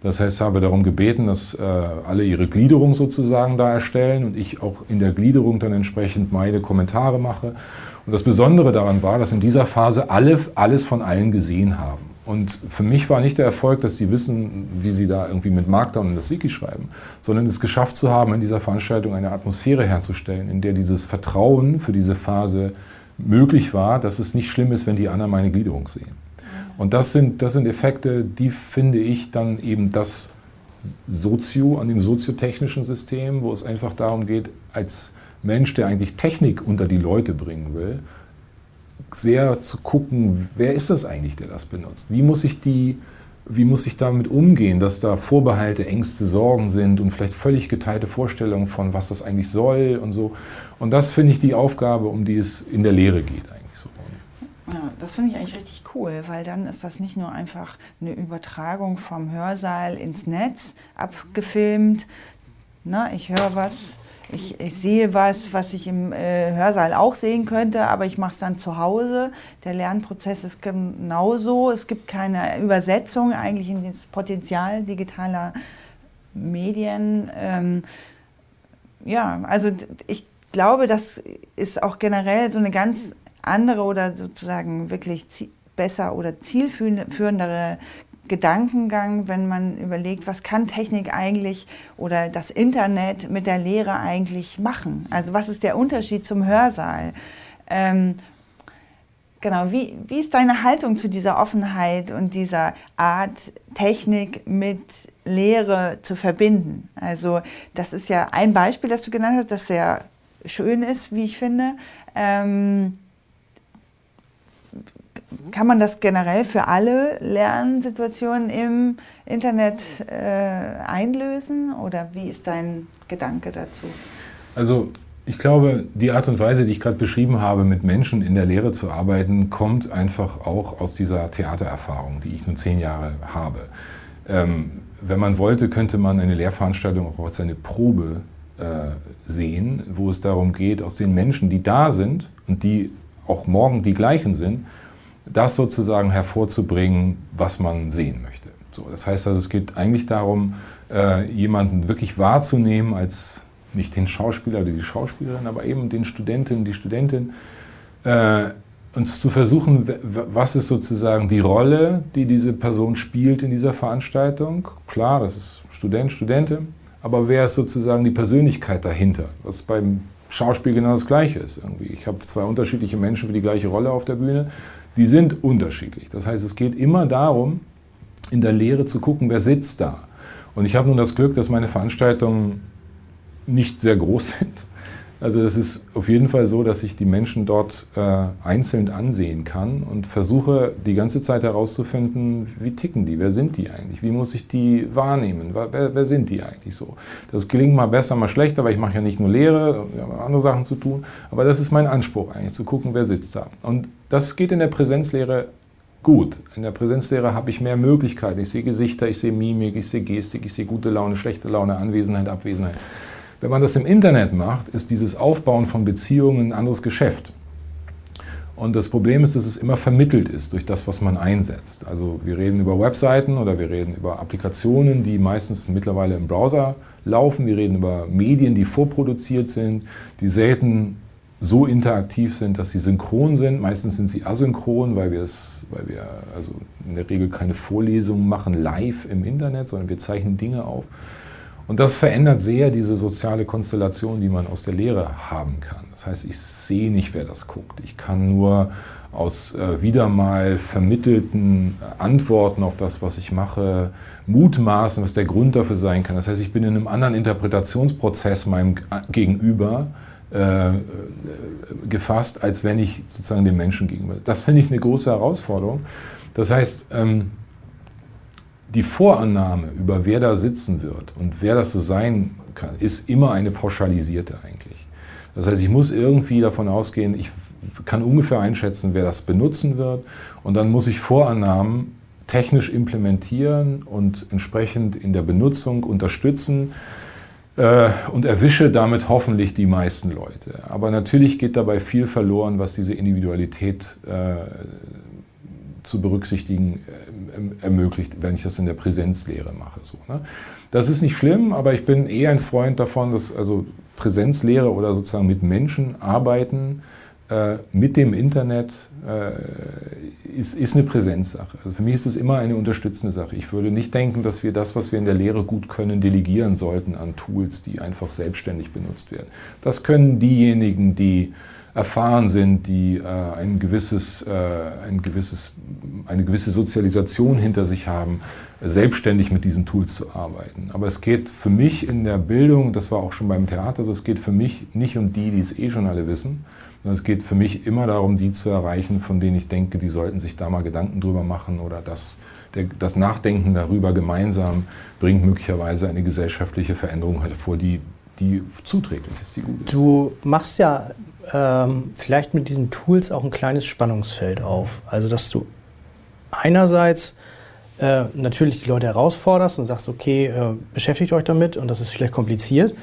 Das heißt, ich habe darum gebeten, dass äh, alle ihre Gliederung sozusagen da erstellen und ich auch in der Gliederung dann entsprechend meine Kommentare mache. Und das Besondere daran war, dass in dieser Phase alle alles von allen gesehen haben. Und für mich war nicht der Erfolg, dass sie wissen, wie sie da irgendwie mit Markdown in das Wiki schreiben, sondern es geschafft zu haben, in dieser Veranstaltung eine Atmosphäre herzustellen, in der dieses Vertrauen für diese Phase möglich war, dass es nicht schlimm ist, wenn die anderen meine Gliederung sehen. Und das sind, das sind Effekte, die finde ich dann eben das Sozio, an dem soziotechnischen System, wo es einfach darum geht, als Mensch, der eigentlich Technik unter die Leute bringen will, sehr zu gucken, wer ist das eigentlich, der das benutzt? Wie muss ich die, wie muss ich damit umgehen, dass da Vorbehalte, Ängste, Sorgen sind und vielleicht völlig geteilte Vorstellungen von, was das eigentlich soll und so. Und das finde ich die Aufgabe, um die es in der Lehre geht eigentlich so. Ja, das finde ich eigentlich richtig cool, weil dann ist das nicht nur einfach eine Übertragung vom Hörsaal ins Netz abgefilmt. Na, ich höre was, ich, ich, sehe was, was ich im äh, Hörsaal auch sehen könnte, aber ich mache es dann zu Hause. Der Lernprozess ist genauso. Es gibt keine Übersetzung eigentlich in das Potenzial digitaler Medien. Ähm, ja, also ich glaube, das ist auch generell so eine ganz andere oder sozusagen wirklich besser oder zielführendere Gedankengang, wenn man überlegt, was kann Technik eigentlich oder das Internet mit der Lehre eigentlich machen? Also was ist der Unterschied zum Hörsaal? Ähm, Genau, wie, wie ist deine Haltung zu dieser Offenheit und dieser Art, Technik mit Lehre zu verbinden? Also das ist ja ein Beispiel, das du genannt hast, das sehr schön ist, wie ich finde. Ähm, kann man das generell für alle Lernsituationen im Internet äh, einlösen oder wie ist dein Gedanke dazu? Also ich glaube, die Art und Weise, die ich gerade beschrieben habe, mit Menschen in der Lehre zu arbeiten, kommt einfach auch aus dieser Theatererfahrung, die ich nun zehn Jahre habe. Ähm, wenn man wollte, könnte man eine Lehrveranstaltung auch als eine Probe äh, sehen, wo es darum geht, aus den Menschen, die da sind und die auch morgen die gleichen sind, das sozusagen hervorzubringen, was man sehen möchte. So, das heißt also, es geht eigentlich darum, äh, jemanden wirklich wahrzunehmen als nicht den Schauspieler oder die Schauspielerin, aber eben den Studenten, die Studentin, äh, und zu versuchen, was ist sozusagen die Rolle, die diese Person spielt in dieser Veranstaltung. Klar, das ist Student, Studentin, aber wer ist sozusagen die Persönlichkeit dahinter, was beim Schauspiel genau das Gleiche ist. Irgendwie. Ich habe zwei unterschiedliche Menschen für die gleiche Rolle auf der Bühne, die sind unterschiedlich. Das heißt, es geht immer darum, in der Lehre zu gucken, wer sitzt da. Und ich habe nun das Glück, dass meine Veranstaltungen nicht sehr groß sind. Also es ist auf jeden Fall so, dass ich die Menschen dort äh, einzeln ansehen kann und versuche die ganze Zeit herauszufinden, wie ticken die, wer sind die eigentlich, wie muss ich die wahrnehmen, wer, wer sind die eigentlich so. Das gelingt mal besser, mal schlechter, weil ich mache ja nicht nur Lehre, ich habe andere Sachen zu tun, aber das ist mein Anspruch eigentlich, zu gucken, wer sitzt da. Und das geht in der Präsenzlehre gut. In der Präsenzlehre habe ich mehr Möglichkeiten. Ich sehe Gesichter, ich sehe Mimik, ich sehe Gestik, ich sehe gute Laune, schlechte Laune, Anwesenheit, Abwesenheit. Wenn man das im Internet macht, ist dieses Aufbauen von Beziehungen ein anderes Geschäft. Und das Problem ist, dass es immer vermittelt ist durch das, was man einsetzt. Also wir reden über Webseiten oder wir reden über Applikationen, die meistens mittlerweile im Browser laufen. Wir reden über Medien, die vorproduziert sind, die selten so interaktiv sind, dass sie synchron sind. Meistens sind sie asynchron, weil wir es, weil wir also in der Regel keine Vorlesungen machen live im Internet, sondern wir zeichnen Dinge auf. Und das verändert sehr diese soziale Konstellation, die man aus der Lehre haben kann. Das heißt, ich sehe nicht, wer das guckt. Ich kann nur aus äh, wieder mal vermittelten Antworten auf das, was ich mache, mutmaßen, was der Grund dafür sein kann. Das heißt, ich bin in einem anderen Interpretationsprozess meinem Gegenüber äh, gefasst, als wenn ich sozusagen dem Menschen gegenüber. Das finde ich eine große Herausforderung. Das heißt, ähm, die Vorannahme über wer da sitzen wird und wer das so sein kann, ist immer eine pauschalisierte eigentlich. Das heißt, ich muss irgendwie davon ausgehen, ich kann ungefähr einschätzen, wer das benutzen wird und dann muss ich Vorannahmen technisch implementieren und entsprechend in der Benutzung unterstützen äh, und erwische damit hoffentlich die meisten Leute. Aber natürlich geht dabei viel verloren, was diese Individualität äh, zu berücksichtigen äh, ermöglicht, wenn ich das in der Präsenzlehre mache. So, ne? Das ist nicht schlimm, aber ich bin eher ein Freund davon, dass also Präsenzlehre oder sozusagen mit Menschen arbeiten, äh, mit dem Internet äh, ist, ist eine Präsenzsache. Also für mich ist es immer eine unterstützende Sache. Ich würde nicht denken, dass wir das, was wir in der Lehre gut können, delegieren sollten an Tools, die einfach selbstständig benutzt werden. Das können diejenigen, die erfahren sind, die äh, ein gewisses, äh, ein gewisses, eine gewisse Sozialisation hinter sich haben, selbstständig mit diesen Tools zu arbeiten. Aber es geht für mich in der Bildung, das war auch schon beim Theater so, es geht für mich nicht um die, die es eh schon alle wissen, sondern es geht für mich immer darum, die zu erreichen, von denen ich denke, die sollten sich da mal Gedanken drüber machen oder das, der, das Nachdenken darüber gemeinsam bringt möglicherweise eine gesellschaftliche Veränderung hervor, die die zuträglich ist, die gut ist. Du machst ja ähm, vielleicht mit diesen Tools auch ein kleines Spannungsfeld auf. Also, dass du einerseits äh, natürlich die Leute herausforderst und sagst, okay, äh, beschäftigt euch damit und das ist vielleicht kompliziert.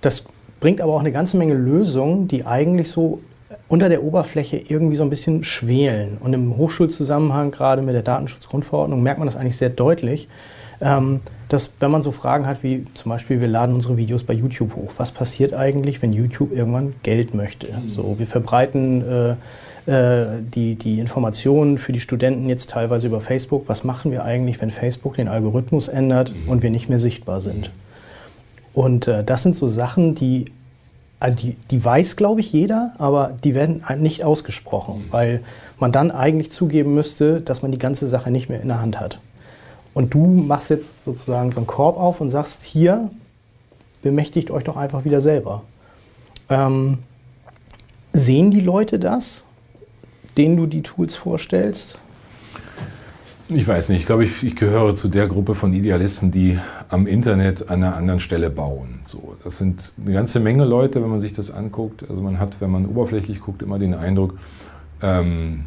Das bringt aber auch eine ganze Menge Lösungen, die eigentlich so unter der Oberfläche irgendwie so ein bisschen schwelen. Und im Hochschulzusammenhang, gerade mit der Datenschutzgrundverordnung, merkt man das eigentlich sehr deutlich, ähm, dass wenn man so Fragen hat wie zum Beispiel, wir laden unsere Videos bei YouTube hoch, was passiert eigentlich, wenn YouTube irgendwann Geld möchte? Mhm. So, wir verbreiten äh, äh, die, die Informationen für die Studenten jetzt teilweise über Facebook. Was machen wir eigentlich, wenn Facebook den Algorithmus ändert mhm. und wir nicht mehr sichtbar sind? Mhm. Und äh, das sind so Sachen, die also die, die weiß, glaube ich, jeder, aber die werden nicht ausgesprochen, mhm. weil man dann eigentlich zugeben müsste, dass man die ganze Sache nicht mehr in der Hand hat. Und du machst jetzt sozusagen so einen Korb auf und sagst, hier, bemächtigt euch doch einfach wieder selber. Ähm, sehen die Leute das, denen du die Tools vorstellst? Ich weiß nicht, ich glaube, ich, ich, gehöre zu der Gruppe von Idealisten, die am Internet an einer anderen Stelle bauen. So, das sind eine ganze Menge Leute, wenn man sich das anguckt. Also man hat, wenn man oberflächlich guckt, immer den Eindruck, ähm,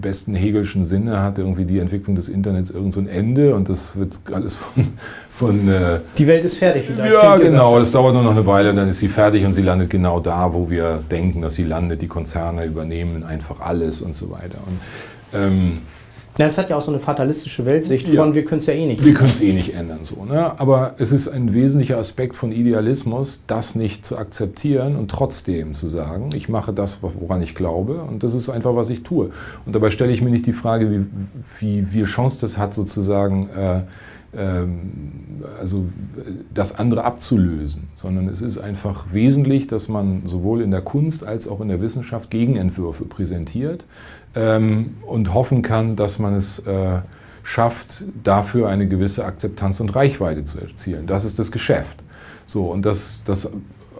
besten Hegelschen Sinne hat irgendwie die Entwicklung des Internets irgend so ein Ende und das wird alles von... von äh, die Welt ist fertig. Wie ja, genau. Es dauert nur noch eine Weile, dann ist sie fertig und sie landet genau da, wo wir denken, dass sie landet. Die Konzerne übernehmen einfach alles und so weiter. Und, ähm, ja, es hat ja auch so eine fatalistische Weltsicht von, ja. wir können es ja eh nicht Wir können es eh nicht ändern. So, ne? Aber es ist ein wesentlicher Aspekt von Idealismus, das nicht zu akzeptieren und trotzdem zu sagen, ich mache das, woran ich glaube und das ist einfach, was ich tue. Und dabei stelle ich mir nicht die Frage, wie, wie, wie Chance das hat, sozusagen äh, ähm, also das andere abzulösen, sondern es ist einfach wesentlich, dass man sowohl in der Kunst als auch in der Wissenschaft Gegenentwürfe präsentiert ähm, und hoffen kann, dass man es äh, schafft, dafür eine gewisse Akzeptanz und Reichweite zu erzielen. Das ist das Geschäft. So, und dass, dass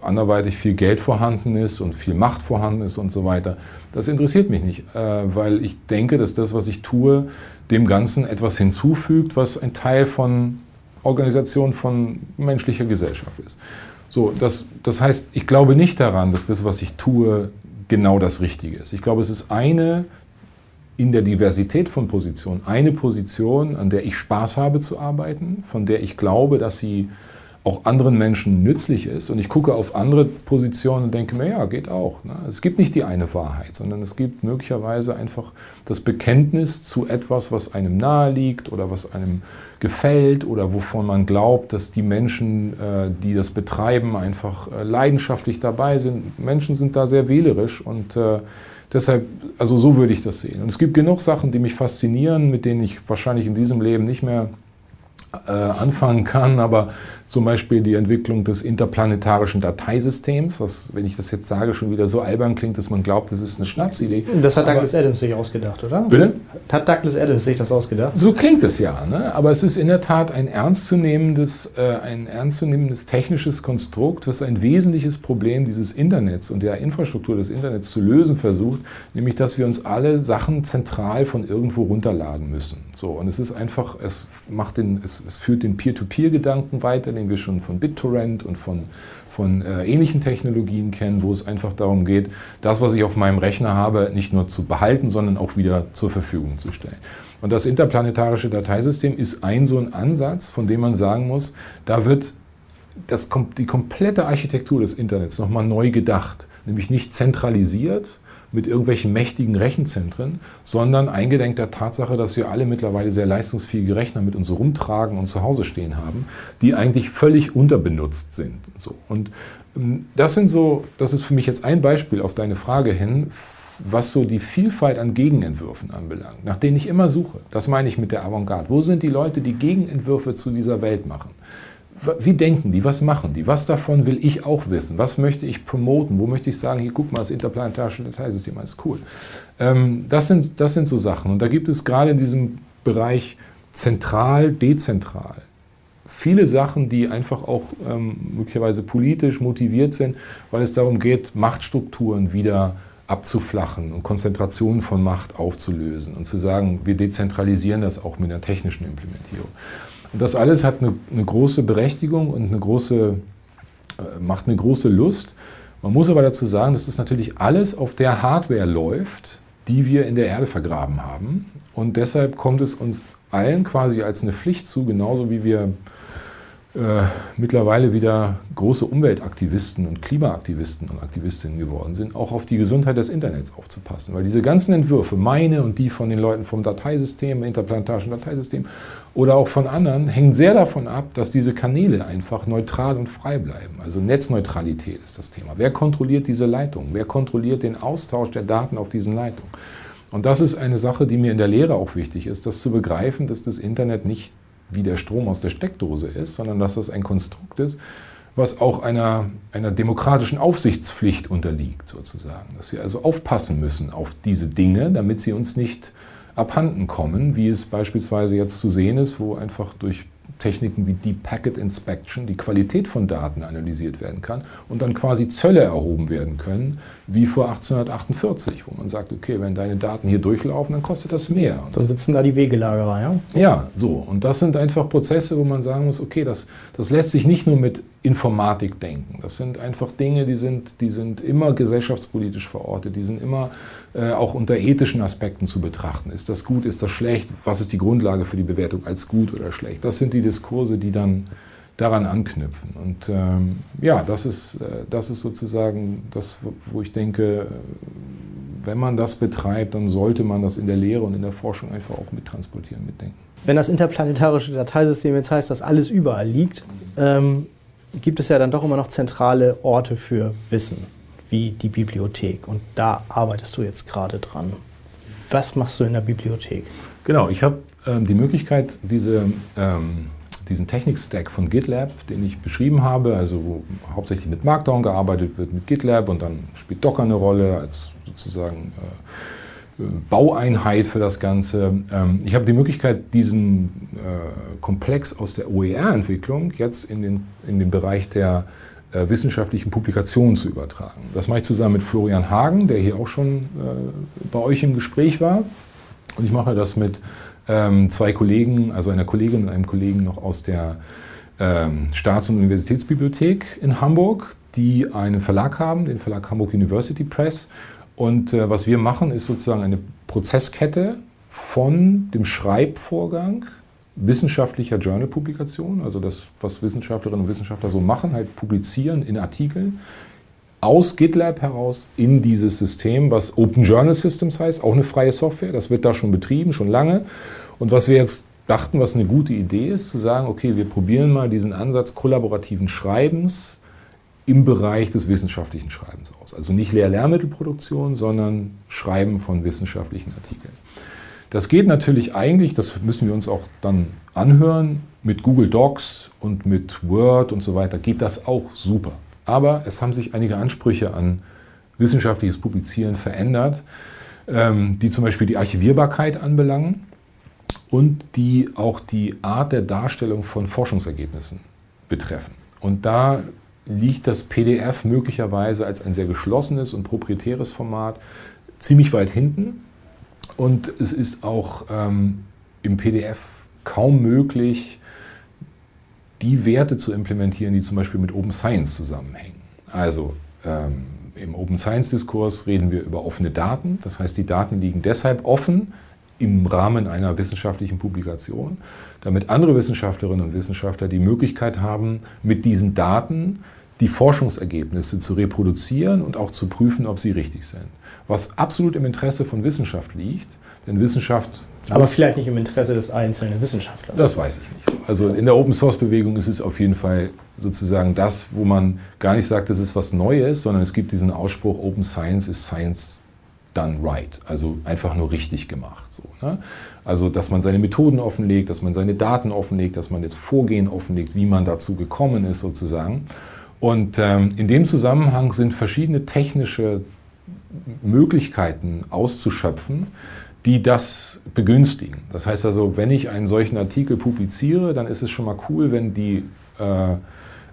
anderweitig viel Geld vorhanden ist und viel Macht vorhanden ist und so weiter, das interessiert mich nicht, äh, weil ich denke, dass das, was ich tue, dem Ganzen etwas hinzufügt, was ein Teil von Organisation von menschlicher Gesellschaft ist. So, das, das heißt, ich glaube nicht daran, dass das, was ich tue, genau das Richtige ist. Ich glaube, es ist eine in der Diversität von Positionen, eine Position, an der ich Spaß habe zu arbeiten, von der ich glaube, dass sie auch anderen Menschen nützlich ist. Und ich gucke auf andere Positionen und denke mir, ja, geht auch. Ne? Es gibt nicht die eine Wahrheit, sondern es gibt möglicherweise einfach das Bekenntnis zu etwas, was einem nahe liegt oder was einem gefällt oder wovon man glaubt, dass die Menschen, äh, die das betreiben, einfach äh, leidenschaftlich dabei sind. Menschen sind da sehr wählerisch und äh, deshalb, also so würde ich das sehen. Und es gibt genug Sachen, die mich faszinieren, mit denen ich wahrscheinlich in diesem Leben nicht mehr anfangen kann, aber zum Beispiel die Entwicklung des interplanetarischen Dateisystems, was, wenn ich das jetzt sage, schon wieder so albern klingt, dass man glaubt, das ist eine Schnapsidee. Das hat Douglas Aber, Adams sich ausgedacht, oder? Bitte? Hat Douglas Adams sich das ausgedacht? So klingt es ja, ne? aber es ist in der Tat ein ernstzunehmendes, äh, ein ernstzunehmendes technisches Konstrukt, was ein wesentliches Problem dieses Internets und der Infrastruktur des Internets zu lösen versucht, nämlich dass wir uns alle Sachen zentral von irgendwo runterladen müssen. So, und es ist einfach, es, macht den, es, es führt den Peer-to-Peer-Gedanken weiter, den wir schon von BitTorrent und von, von äh, ähnlichen Technologien kennen, wo es einfach darum geht, das, was ich auf meinem Rechner habe, nicht nur zu behalten, sondern auch wieder zur Verfügung zu stellen. Und das interplanetarische Dateisystem ist ein so ein Ansatz, von dem man sagen muss, da wird das, die komplette Architektur des Internets nochmal neu gedacht, nämlich nicht zentralisiert, mit irgendwelchen mächtigen Rechenzentren, sondern eingedenk der Tatsache, dass wir alle mittlerweile sehr leistungsfähige Rechner mit uns rumtragen und zu Hause stehen haben, die eigentlich völlig unterbenutzt sind. So. Und ähm, das sind so, das ist für mich jetzt ein Beispiel auf deine Frage hin, was so die Vielfalt an Gegenentwürfen anbelangt, nach denen ich immer suche. Das meine ich mit der Avantgarde. Wo sind die Leute, die Gegenentwürfe zu dieser Welt machen? Wie denken die, was machen die, was davon will ich auch wissen, was möchte ich promoten, wo möchte ich sagen, hier guck mal, das interplanetarische Dateisystem ist cool. Ähm, das, sind, das sind so Sachen. Und da gibt es gerade in diesem Bereich zentral, dezentral viele Sachen, die einfach auch ähm, möglicherweise politisch motiviert sind, weil es darum geht, Machtstrukturen wieder abzuflachen und Konzentrationen von Macht aufzulösen und zu sagen, wir dezentralisieren das auch mit einer technischen Implementierung. Und das alles hat eine, eine große Berechtigung und eine große, äh, macht eine große Lust. Man muss aber dazu sagen, dass das natürlich alles auf der Hardware läuft, die wir in der Erde vergraben haben. Und deshalb kommt es uns allen quasi als eine Pflicht zu, genauso wie wir äh, mittlerweile wieder große Umweltaktivisten und Klimaaktivisten und Aktivistinnen geworden sind, auch auf die Gesundheit des Internets aufzupassen. Weil diese ganzen Entwürfe, meine und die von den Leuten vom Dateisystem, interplanetarischen Dateisystem oder auch von anderen, hängen sehr davon ab, dass diese Kanäle einfach neutral und frei bleiben. Also Netzneutralität ist das Thema. Wer kontrolliert diese Leitungen? Wer kontrolliert den Austausch der Daten auf diesen Leitungen? Und das ist eine Sache, die mir in der Lehre auch wichtig ist, das zu begreifen, dass das Internet nicht wie der Strom aus der Steckdose ist, sondern dass das ein Konstrukt ist, was auch einer, einer demokratischen Aufsichtspflicht unterliegt, sozusagen. Dass wir also aufpassen müssen auf diese Dinge, damit sie uns nicht abhanden kommen, wie es beispielsweise jetzt zu sehen ist, wo einfach durch Techniken wie Deep Packet Inspection die Qualität von Daten analysiert werden kann und dann quasi Zölle erhoben werden können, wie vor 1848, wo man sagt, okay, wenn deine Daten hier durchlaufen, dann kostet das mehr. Dann sitzen da die Wegelagerer, ja? Ja, so. Und das sind einfach Prozesse, wo man sagen muss, okay, das, das lässt sich nicht nur mit Informatik denken. Das sind einfach Dinge, die sind, die sind immer gesellschaftspolitisch verortet, die sind immer äh, auch unter ethischen Aspekten zu betrachten. Ist das gut, ist das schlecht? Was ist die Grundlage für die Bewertung als gut oder schlecht? Das sind die Diskurse, die dann daran anknüpfen. Und ähm, ja, das ist, äh, das ist sozusagen das, wo ich denke, wenn man das betreibt, dann sollte man das in der Lehre und in der Forschung einfach auch mittransportieren, mitdenken. Wenn das interplanetarische Dateisystem jetzt heißt, dass alles überall liegt, ähm, gibt es ja dann doch immer noch zentrale Orte für Wissen wie die Bibliothek. Und da arbeitest du jetzt gerade dran. Was machst du in der Bibliothek? Genau, ich habe ähm, die Möglichkeit, diese, ähm, diesen Technik-Stack von GitLab, den ich beschrieben habe, also wo hauptsächlich mit Markdown gearbeitet wird, mit GitLab und dann spielt Docker eine Rolle als sozusagen äh, Baueinheit für das Ganze. Ähm, ich habe die Möglichkeit, diesen äh, Komplex aus der OER-Entwicklung jetzt in den, in den Bereich der äh, wissenschaftlichen Publikationen zu übertragen. Das mache ich zusammen mit Florian Hagen, der hier auch schon äh, bei euch im Gespräch war. Und ich mache das mit ähm, zwei Kollegen, also einer Kollegin und einem Kollegen noch aus der ähm, Staats- und Universitätsbibliothek in Hamburg, die einen Verlag haben, den Verlag Hamburg University Press. Und äh, was wir machen, ist sozusagen eine Prozesskette von dem Schreibvorgang wissenschaftlicher Journal-Publikation, also das, was Wissenschaftlerinnen und Wissenschaftler so machen, halt publizieren in Artikeln, aus GitLab heraus in dieses System, was Open Journal Systems heißt, auch eine freie Software, das wird da schon betrieben, schon lange. Und was wir jetzt dachten, was eine gute Idee ist, zu sagen, okay, wir probieren mal diesen Ansatz kollaborativen Schreibens im Bereich des wissenschaftlichen Schreibens aus. Also nicht Lehr-Lehrmittelproduktion, sondern Schreiben von wissenschaftlichen Artikeln. Das geht natürlich eigentlich, das müssen wir uns auch dann anhören, mit Google Docs und mit Word und so weiter geht das auch super. Aber es haben sich einige Ansprüche an wissenschaftliches Publizieren verändert, ähm, die zum Beispiel die Archivierbarkeit anbelangen und die auch die Art der Darstellung von Forschungsergebnissen betreffen. Und da liegt das PDF möglicherweise als ein sehr geschlossenes und proprietäres Format ziemlich weit hinten und es ist auch ähm, im PDF kaum möglich, die Werte zu implementieren, die zum Beispiel mit Open Science zusammenhängen. Also ähm, im Open Science Diskurs reden wir über offene Daten. Das heißt, die Daten liegen deshalb offen im Rahmen einer wissenschaftlichen Publikation, damit andere Wissenschaftlerinnen und Wissenschaftler die Möglichkeit haben, mit diesen Daten die Forschungsergebnisse zu reproduzieren und auch zu prüfen, ob sie richtig sind was absolut im Interesse von Wissenschaft liegt. Denn Wissenschaft. Aber vielleicht nicht im Interesse des einzelnen Wissenschaftlers. Das weiß ich nicht. Also in der Open Source Bewegung ist es auf jeden Fall sozusagen das, wo man gar nicht sagt, das ist was Neues, sondern es gibt diesen Ausspruch, Open Science is Science done right. Also einfach nur richtig gemacht. So, ne? Also dass man seine Methoden offenlegt, dass man seine Daten offenlegt, dass man das Vorgehen offenlegt, wie man dazu gekommen ist sozusagen. Und ähm, in dem Zusammenhang sind verschiedene technische Möglichkeiten auszuschöpfen, die das begünstigen. Das heißt also, wenn ich einen solchen Artikel publiziere, dann ist es schon mal cool, wenn die, äh,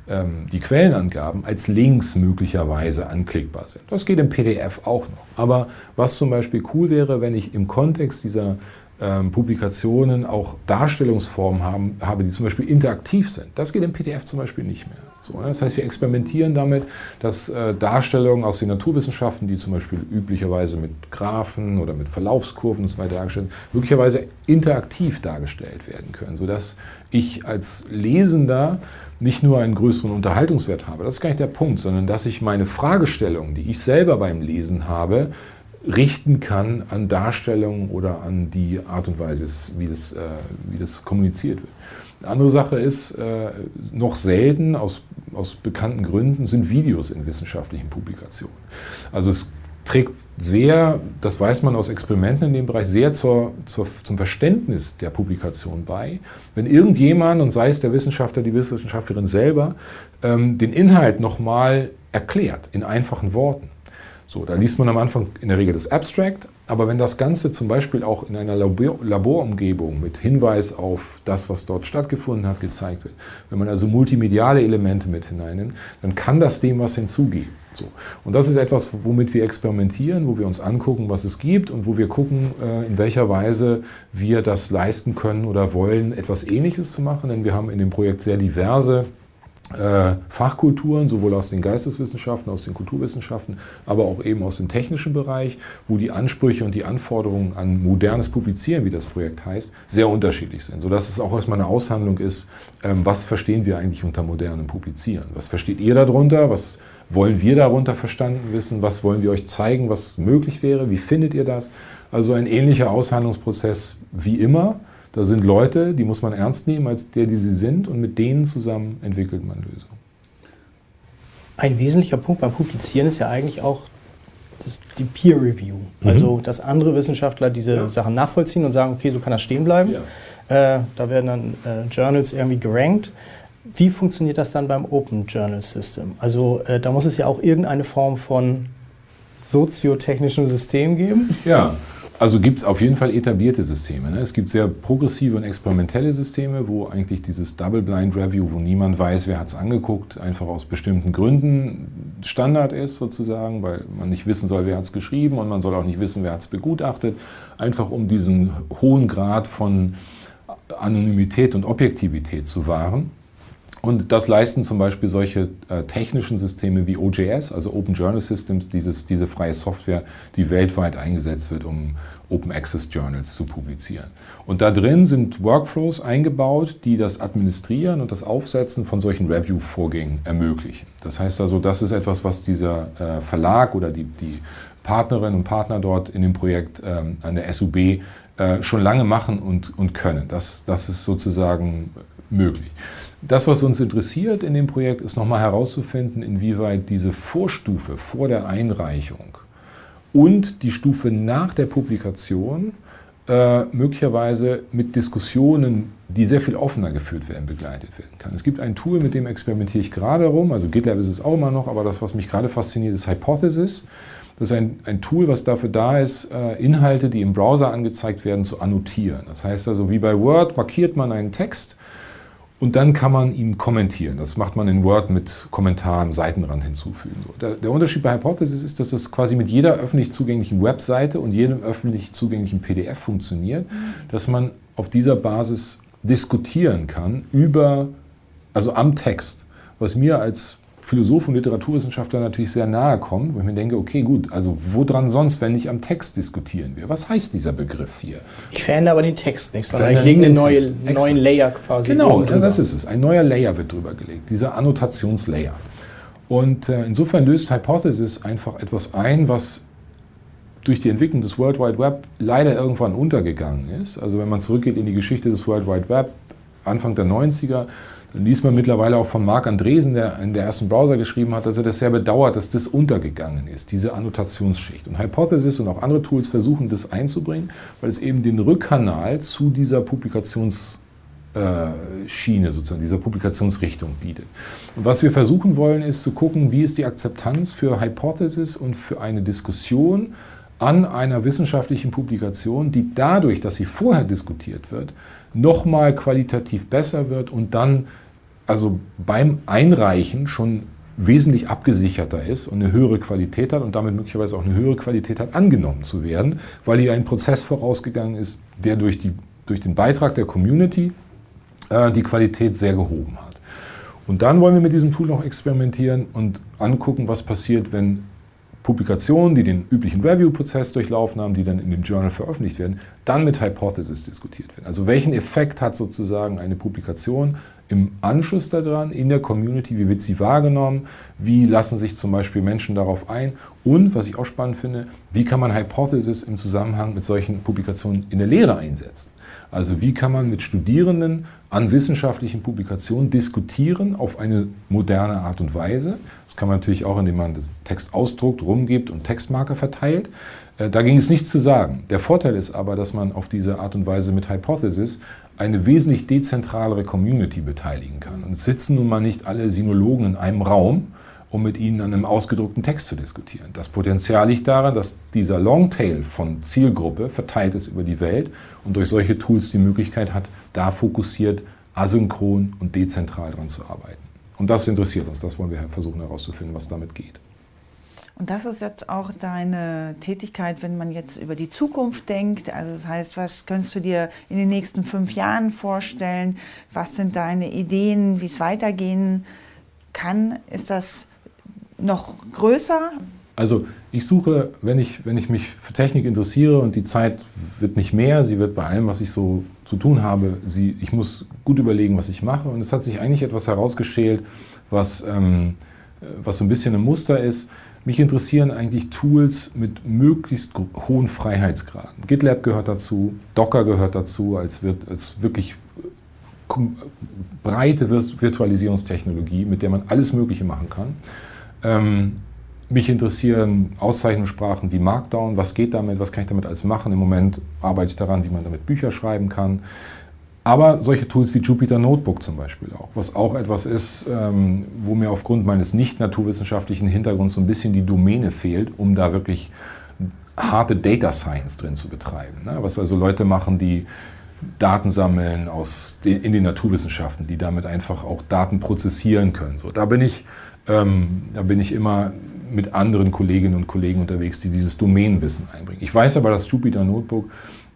ähm, die Quellenangaben als Links möglicherweise anklickbar sind. Das geht im PDF auch noch. Aber was zum Beispiel cool wäre, wenn ich im Kontext dieser ähm, Publikationen auch Darstellungsformen haben, habe, die zum Beispiel interaktiv sind. Das geht im PDF zum Beispiel nicht mehr. So, ne? Das heißt, wir experimentieren damit, dass äh, Darstellungen aus den Naturwissenschaften, die zum Beispiel üblicherweise mit Graphen oder mit Verlaufskurven und so weiter dargestellt werden, möglicherweise interaktiv dargestellt werden können, sodass ich als Lesender nicht nur einen größeren Unterhaltungswert habe, das ist gar nicht der Punkt, sondern dass ich meine Fragestellungen, die ich selber beim Lesen habe, richten kann an Darstellungen oder an die Art und Weise, wie das, äh, wie das kommuniziert wird. Eine andere Sache ist, äh, noch selten aus, aus bekannten Gründen sind Videos in wissenschaftlichen Publikationen. Also es trägt sehr, das weiß man aus Experimenten in dem Bereich, sehr zur, zur, zum Verständnis der Publikation bei. Wenn irgendjemand, und sei es der Wissenschaftler, die Wissenschaftlerin selber, ähm, den Inhalt nochmal erklärt in einfachen Worten. So, da liest man am Anfang in der Regel das Abstract, aber wenn das Ganze zum Beispiel auch in einer Labor Laborumgebung mit Hinweis auf das, was dort stattgefunden hat, gezeigt wird, wenn man also multimediale Elemente mit hineinnimmt, dann kann das dem was hinzugeben. So. Und das ist etwas, womit wir experimentieren, wo wir uns angucken, was es gibt und wo wir gucken, äh, in welcher Weise wir das leisten können oder wollen, etwas Ähnliches zu machen. Denn wir haben in dem Projekt sehr diverse Fachkulturen, sowohl aus den Geisteswissenschaften, aus den Kulturwissenschaften, aber auch eben aus dem technischen Bereich, wo die Ansprüche und die Anforderungen an modernes Publizieren, wie das Projekt heißt, sehr unterschiedlich sind. Sodass es auch erstmal eine Aushandlung ist, ähm, was verstehen wir eigentlich unter modernem Publizieren? Was versteht ihr darunter? Was wollen wir darunter verstanden wissen? Was wollen wir euch zeigen, was möglich wäre? Wie findet ihr das? Also ein ähnlicher Aushandlungsprozess wie immer da sind Leute, die muss man ernst nehmen als der, die sie sind und mit denen zusammen entwickelt man Lösungen. Ein wesentlicher Punkt beim Publizieren ist ja eigentlich auch das, die Peer Review. Mhm. Also, dass andere Wissenschaftler diese ja. Sachen nachvollziehen und sagen, okay, so kann das stehen bleiben. Ja. Äh, da werden dann äh, Journals irgendwie gerankt. Wie funktioniert das dann beim Open Journal System? Also, äh, da muss es ja auch irgendeine Form von soziotechnischem System geben. Ja, also gibt es auf jeden Fall etablierte Systeme. Ne? Es gibt sehr progressive und experimentelle Systeme, wo eigentlich dieses Double-Blind Review, wo niemand weiß, wer hat es angeguckt, einfach aus bestimmten Gründen Standard ist sozusagen, weil man nicht wissen soll, wer hat es geschrieben und man soll auch nicht wissen, wer hat es begutachtet, einfach um diesen hohen Grad von Anonymität und Objektivität zu wahren. Und das leisten zum Beispiel solche äh, technischen Systeme wie OJS, also Open Journal Systems, dieses, diese freie Software, die weltweit eingesetzt wird, um Open Access Journals zu publizieren. Und da drin sind Workflows eingebaut, die das Administrieren und das Aufsetzen von solchen Review-Vorgängen ermöglichen. Das heißt also, das ist etwas, was dieser äh, Verlag oder die, die Partnerinnen und Partner dort in dem Projekt ähm, an der SUB äh, schon lange machen und, und können. Das, das ist sozusagen möglich. Das, was uns interessiert in dem Projekt, ist nochmal herauszufinden, inwieweit diese Vorstufe vor der Einreichung und die Stufe nach der Publikation äh, möglicherweise mit Diskussionen, die sehr viel offener geführt werden, begleitet werden kann. Es gibt ein Tool, mit dem experimentiere ich gerade rum, also GitLab ist es auch immer noch, aber das, was mich gerade fasziniert, ist Hypothesis. Das ist ein, ein Tool, was dafür da ist, äh, Inhalte, die im Browser angezeigt werden, zu annotieren. Das heißt also, wie bei Word markiert man einen Text und dann kann man ihn kommentieren. Das macht man in Word mit Kommentaren, Seitenrand hinzufügen. Der, Unterschied bei Hypothesis ist, dass das quasi mit jeder öffentlich zugänglichen Webseite und jedem öffentlich zugänglichen PDF funktioniert, mhm. dass man auf dieser Basis diskutieren kann über, also am Text. Was mir als Philosoph und Literaturwissenschaftler natürlich sehr nahe kommen, wo ich mir denke, okay, gut, also woran sonst, wenn nicht am Text diskutieren wir? Was heißt dieser Begriff hier? Ich verändere aber den Text nicht, sondern ich lege einen neue, neuen Layer quasi Genau, ja, das ist es. Ein neuer Layer wird drüber gelegt, dieser Annotationslayer. Und äh, insofern löst Hypothesis einfach etwas ein, was durch die Entwicklung des World Wide Web leider irgendwann untergegangen ist. Also wenn man zurückgeht in die Geschichte des World Wide Web, Anfang der 90er, liest man mittlerweile auch von Marc Andresen, der in der ersten Browser geschrieben hat, dass er das sehr bedauert, dass das untergegangen ist, diese Annotationsschicht. Und Hypothesis und auch andere Tools versuchen das einzubringen, weil es eben den Rückkanal zu dieser Publikationsschiene, sozusagen, dieser Publikationsrichtung bietet. Und was wir versuchen wollen, ist zu gucken, wie ist die Akzeptanz für Hypothesis und für eine Diskussion an einer wissenschaftlichen Publikation, die dadurch, dass sie vorher diskutiert wird, nochmal qualitativ besser wird und dann also beim Einreichen schon wesentlich abgesicherter ist und eine höhere Qualität hat und damit möglicherweise auch eine höhere Qualität hat, angenommen zu werden, weil hier ein Prozess vorausgegangen ist, der durch, die, durch den Beitrag der Community äh, die Qualität sehr gehoben hat. Und dann wollen wir mit diesem Tool noch experimentieren und angucken, was passiert, wenn Publikationen, die den üblichen Review-Prozess durchlaufen haben, die dann in dem Journal veröffentlicht werden, dann mit Hypothesis diskutiert werden. Also welchen Effekt hat sozusagen eine Publikation im Anschluss daran in der Community, wie wird sie wahrgenommen, wie lassen sich zum Beispiel Menschen darauf ein und, was ich auch spannend finde, wie kann man Hypothesis im Zusammenhang mit solchen Publikationen in der Lehre einsetzen. Also wie kann man mit Studierenden an wissenschaftlichen Publikationen diskutieren auf eine moderne Art und Weise. Kann man natürlich auch, indem man den Text ausdruckt, rumgibt und Textmarker verteilt. Äh, da ging es nichts zu sagen. Der Vorteil ist aber, dass man auf diese Art und Weise mit Hypothesis eine wesentlich dezentralere Community beteiligen kann. Und sitzen nun mal nicht alle Sinologen in einem Raum, um mit ihnen an einem ausgedruckten Text zu diskutieren. Das Potenzial liegt daran, dass dieser Longtail von Zielgruppe verteilt ist über die Welt und durch solche Tools die Möglichkeit hat, da fokussiert, asynchron und dezentral dran zu arbeiten. Und das interessiert uns, das wollen wir versuchen herauszufinden, was damit geht. Und das ist jetzt auch deine Tätigkeit, wenn man jetzt über die Zukunft denkt. Also das heißt, was könntest du dir in den nächsten fünf Jahren vorstellen? Was sind deine Ideen, wie es weitergehen kann? Ist das noch größer? Also ich suche, wenn ich, wenn ich mich für Technik interessiere und die Zeit wird nicht mehr, sie wird bei allem, was ich so zu tun habe, sie, ich muss gut überlegen, was ich mache. Und es hat sich eigentlich etwas herausgeschält, was, ähm, was so ein bisschen ein Muster ist. Mich interessieren eigentlich Tools mit möglichst hohen Freiheitsgraden. GitLab gehört dazu, Docker gehört dazu, als, wird, als wirklich breite Virtualisierungstechnologie, mit der man alles Mögliche machen kann. Ähm, mich interessieren Auszeichnungssprachen wie Markdown. Was geht damit? Was kann ich damit alles machen? Im Moment arbeite ich daran, wie man damit Bücher schreiben kann. Aber solche Tools wie Jupyter Notebook zum Beispiel auch, was auch etwas ist, ähm, wo mir aufgrund meines nicht naturwissenschaftlichen Hintergrunds so ein bisschen die Domäne fehlt, um da wirklich harte Data Science drin zu betreiben. Ne? Was also Leute machen, die Daten sammeln aus den, in den Naturwissenschaften, die damit einfach auch Daten prozessieren können. So, da bin ich, ähm, da bin ich immer mit anderen Kolleginnen und Kollegen unterwegs, die dieses Domänenwissen einbringen. Ich weiß aber, dass Jupyter Notebook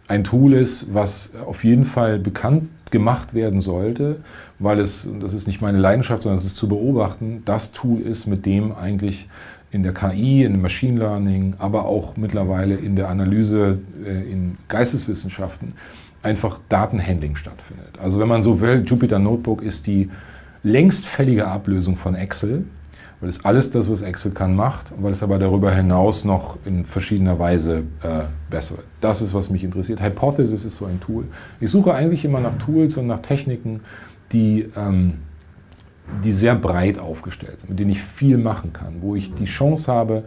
ein Tool ist, was auf jeden Fall bekannt gemacht werden sollte, weil es, das ist nicht meine Leidenschaft, sondern es ist zu beobachten, das Tool ist, mit dem eigentlich in der KI, in dem Machine Learning, aber auch mittlerweile in der Analyse äh, in Geisteswissenschaften einfach Datenhandling stattfindet. Also wenn man so will, Jupyter Notebook ist die längst fällige Ablösung von Excel weil es alles das, was Excel kann, macht, weil es aber darüber hinaus noch in verschiedener Weise äh, besser wird. Das ist, was mich interessiert. Hypothesis ist so ein Tool. Ich suche eigentlich immer nach Tools und nach Techniken, die, ähm, die sehr breit aufgestellt sind, mit denen ich viel machen kann, wo ich die Chance habe,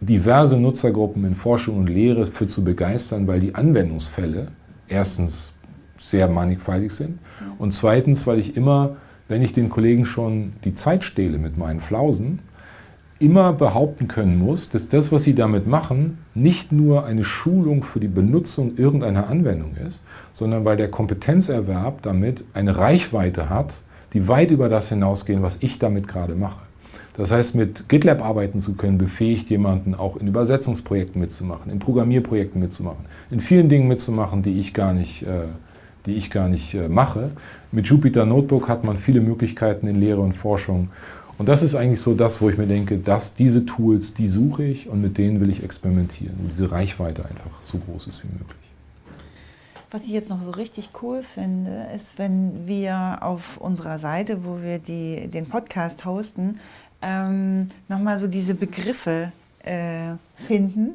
diverse Nutzergruppen in Forschung und Lehre für zu begeistern, weil die Anwendungsfälle erstens sehr mannigfaltig sind und zweitens, weil ich immer wenn ich den Kollegen schon die Zeit stehle mit meinen Flausen, immer behaupten können muss, dass das, was sie damit machen, nicht nur eine Schulung für die Benutzung irgendeiner Anwendung ist, sondern weil der Kompetenzerwerb damit eine Reichweite hat, die weit über das hinausgehen, was ich damit gerade mache. Das heißt, mit GitLab arbeiten zu können, befähigt jemanden auch in Übersetzungsprojekten mitzumachen, in Programmierprojekten mitzumachen, in vielen Dingen mitzumachen, die ich gar nicht äh, die ich gar nicht äh, mache. Mit Jupyter Notebook hat man viele Möglichkeiten in Lehre und Forschung. Und das ist eigentlich so das, wo ich mir denke, dass diese Tools, die suche ich und mit denen will ich experimentieren, wo diese Reichweite einfach so groß ist wie möglich. Was ich jetzt noch so richtig cool finde, ist, wenn wir auf unserer Seite, wo wir die, den Podcast hosten, ähm, nochmal so diese Begriffe äh, finden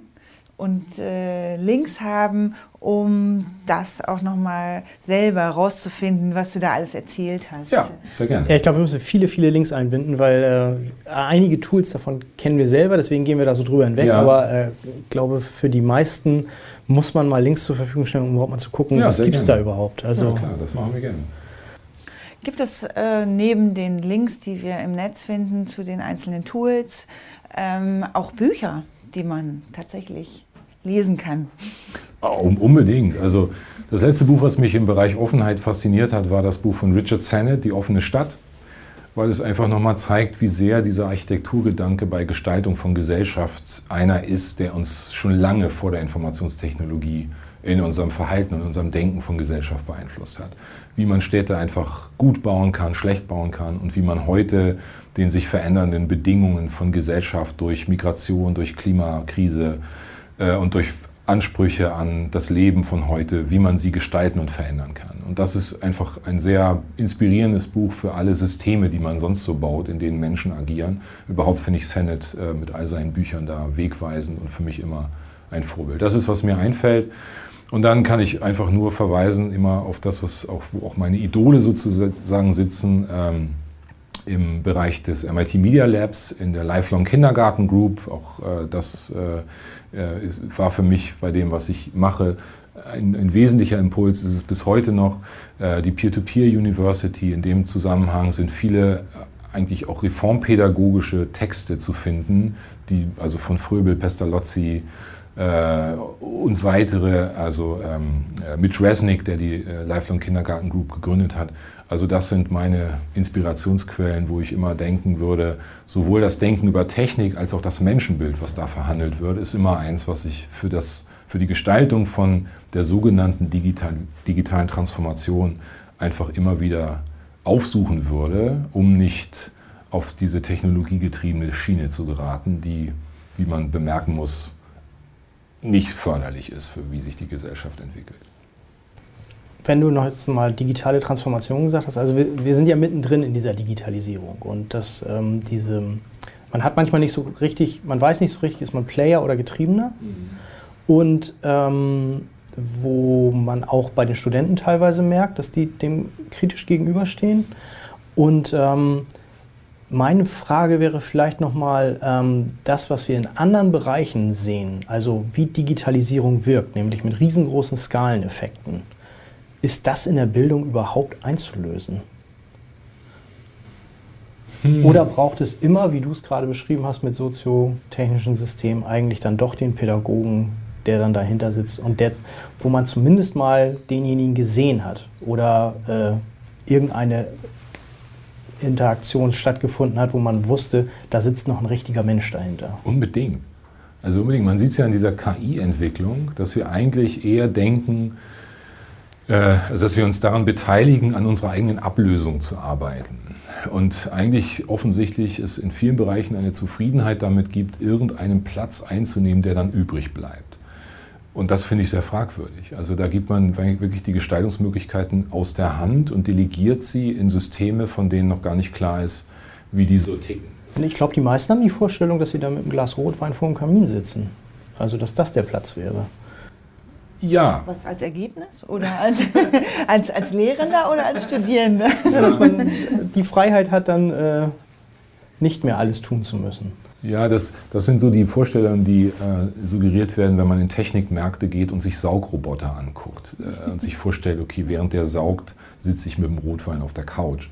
und äh, Links haben, um das auch nochmal selber rauszufinden, was du da alles erzählt hast. Ja, sehr gerne. Ja, ich glaube, wir müssen viele, viele Links einbinden, weil äh, einige Tools davon kennen wir selber, deswegen gehen wir da so drüber hinweg. Ja. Aber äh, ich glaube, für die meisten muss man mal Links zur Verfügung stellen, um überhaupt mal zu gucken, ja, was gibt es da überhaupt. Also, ja, klar, das machen wir gerne. Gibt es äh, neben den Links, die wir im Netz finden zu den einzelnen Tools, ähm, auch Bücher, die man tatsächlich lesen kann. Oh, unbedingt. Also das letzte Buch, was mich im Bereich Offenheit fasziniert hat, war das Buch von Richard Sennett, Die offene Stadt, weil es einfach nochmal zeigt, wie sehr dieser Architekturgedanke bei Gestaltung von Gesellschaft einer ist, der uns schon lange vor der Informationstechnologie in unserem Verhalten und unserem Denken von Gesellschaft beeinflusst hat. Wie man Städte einfach gut bauen kann, schlecht bauen kann und wie man heute den sich verändernden Bedingungen von Gesellschaft durch Migration, durch Klimakrise, und durch Ansprüche an das Leben von heute, wie man sie gestalten und verändern kann. Und das ist einfach ein sehr inspirierendes Buch für alle Systeme, die man sonst so baut, in denen Menschen agieren. Überhaupt finde ich Sennett äh, mit all seinen Büchern da wegweisend und für mich immer ein Vorbild. Das ist, was mir einfällt. Und dann kann ich einfach nur verweisen immer auf das, was auch, wo auch meine Idole sozusagen sitzen. Ähm, im Bereich des MIT Media Labs, in der Lifelong Kindergarten Group. Auch äh, das äh, äh, ist, war für mich bei dem, was ich mache, ein, ein, wesentlicher Impuls ist es bis heute noch. Äh, die Peer-to-Peer -Peer University, in dem Zusammenhang sind viele eigentlich auch reformpädagogische Texte zu finden, die also von Fröbel, Pestalozzi äh, und weitere, also ähm, äh, Mitch Resnick, der die äh, Lifelong Kindergarten Group gegründet hat. Also das sind meine Inspirationsquellen, wo ich immer denken würde, sowohl das Denken über Technik als auch das Menschenbild, was da verhandelt wird, ist immer eins, was ich für, das, für die Gestaltung von der sogenannten digitalen, digitalen Transformation einfach immer wieder aufsuchen würde, um nicht auf diese technologiegetriebene Schiene zu geraten, die, wie man bemerken muss, nicht förderlich ist, für wie sich die Gesellschaft entwickelt. Wenn du noch jetzt mal digitale Transformation gesagt hast, also wir, wir sind ja mittendrin in dieser Digitalisierung und dass ähm, diese, man hat manchmal nicht so richtig, man weiß nicht so richtig, ist man Player oder Getriebener mhm. und ähm, wo man auch bei den Studenten teilweise merkt, dass die dem kritisch gegenüberstehen. Und ähm, meine Frage wäre vielleicht nochmal ähm, das, was wir in anderen Bereichen sehen, also wie Digitalisierung wirkt, nämlich mit riesengroßen Skaleneffekten. Ist das in der Bildung überhaupt einzulösen? Hm. Oder braucht es immer, wie du es gerade beschrieben hast, mit soziotechnischen Systemen eigentlich dann doch den Pädagogen, der dann dahinter sitzt und der, wo man zumindest mal denjenigen gesehen hat oder äh, irgendeine Interaktion stattgefunden hat, wo man wusste, da sitzt noch ein richtiger Mensch dahinter. Unbedingt. Also unbedingt. Man sieht es ja in dieser KI-Entwicklung, dass wir eigentlich eher denken, also dass wir uns daran beteiligen, an unserer eigenen Ablösung zu arbeiten. Und eigentlich offensichtlich es in vielen Bereichen eine Zufriedenheit damit gibt, irgendeinen Platz einzunehmen, der dann übrig bleibt. Und das finde ich sehr fragwürdig. Also da gibt man wirklich die Gestaltungsmöglichkeiten aus der Hand und delegiert sie in Systeme, von denen noch gar nicht klar ist, wie die so ticken. Ich glaube, die meisten haben die Vorstellung, dass sie da mit einem Glas Rotwein vor dem Kamin sitzen. Also dass das der Platz wäre. Ja. Was als Ergebnis? Oder als, als, als Lehrender oder als Studierender? Ja, dass man die Freiheit hat, dann äh, nicht mehr alles tun zu müssen. Ja, das, das sind so die Vorstellungen, die äh, suggeriert werden, wenn man in Technikmärkte geht und sich Saugroboter anguckt äh, und sich vorstellt, okay, während der saugt, sitze ich mit dem Rotwein auf der Couch.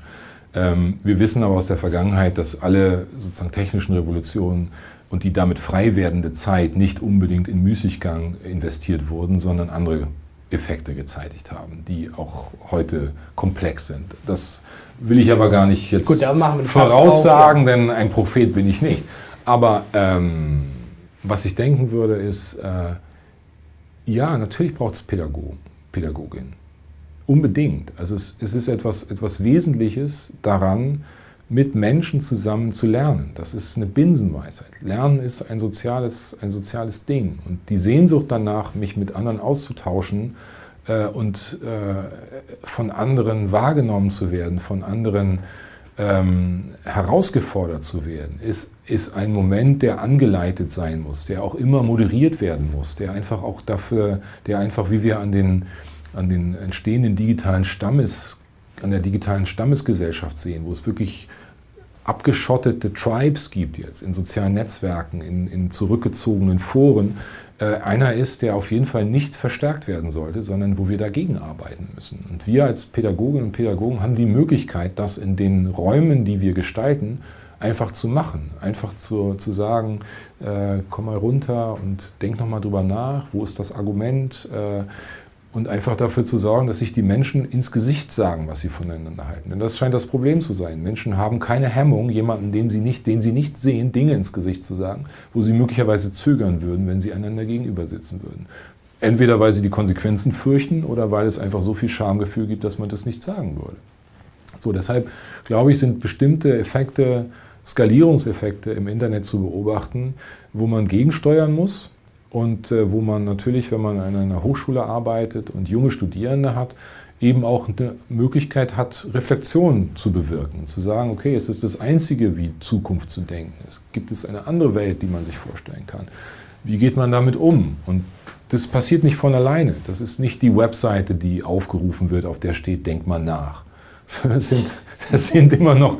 Ähm, wir wissen aber aus der Vergangenheit, dass alle sozusagen technischen Revolutionen und die damit frei werdende Zeit nicht unbedingt in Müßiggang investiert wurden, sondern andere Effekte gezeitigt haben, die auch heute komplex sind. Das will ich aber gar nicht jetzt Gut, voraussagen, auf, ja. denn ein Prophet bin ich nicht. Aber ähm, was ich denken würde, ist, äh, ja, natürlich braucht es Pädagogen, Pädagogin. Unbedingt. Also es, es, ist etwas, etwas Wesentliches daran, mit Menschen zusammen zu lernen. Das ist eine Binsenweisheit. Lernen ist ein soziales, ein soziales Ding. Und die Sehnsucht danach, mich mit anderen auszutauschen äh, und äh, von anderen wahrgenommen zu werden, von anderen ähm, herausgefordert zu werden, ist, ist ein Moment, der angeleitet sein muss, der auch immer moderiert werden muss, der einfach auch dafür, der einfach, wie wir an den, an den entstehenden digitalen Stammes, an der digitalen Stammesgesellschaft sehen, wo es wirklich abgeschottete Tribes gibt jetzt in sozialen Netzwerken, in, in zurückgezogenen Foren, äh, einer ist, der auf jeden Fall nicht verstärkt werden sollte, sondern wo wir dagegen arbeiten müssen. Und wir als Pädagoginnen und Pädagogen haben die Möglichkeit, das in den Räumen, die wir gestalten, einfach zu machen. Einfach zu, zu sagen, äh, komm mal runter und denk nochmal drüber nach, wo ist das Argument? Äh, und einfach dafür zu sorgen, dass sich die Menschen ins Gesicht sagen, was sie voneinander halten. Denn das scheint das Problem zu sein. Menschen haben keine Hemmung, jemanden, den sie nicht, den sie nicht sehen, Dinge ins Gesicht zu sagen, wo sie möglicherweise zögern würden, wenn sie einander gegenüber sitzen würden. Entweder weil sie die Konsequenzen fürchten oder weil es einfach so viel Schamgefühl gibt, dass man das nicht sagen würde. So, deshalb glaube ich, sind bestimmte Effekte, Skalierungseffekte im Internet zu beobachten, wo man gegensteuern muss und äh, wo man natürlich, wenn man an einer Hochschule arbeitet und junge Studierende hat, eben auch eine Möglichkeit hat, Reflexion zu bewirken, zu sagen, okay, es ist das Einzige, wie Zukunft zu denken. Es gibt es eine andere Welt, die man sich vorstellen kann. Wie geht man damit um? Und das passiert nicht von alleine. Das ist nicht die Webseite, die aufgerufen wird, auf der steht, denk mal nach. Das sind, das sind immer noch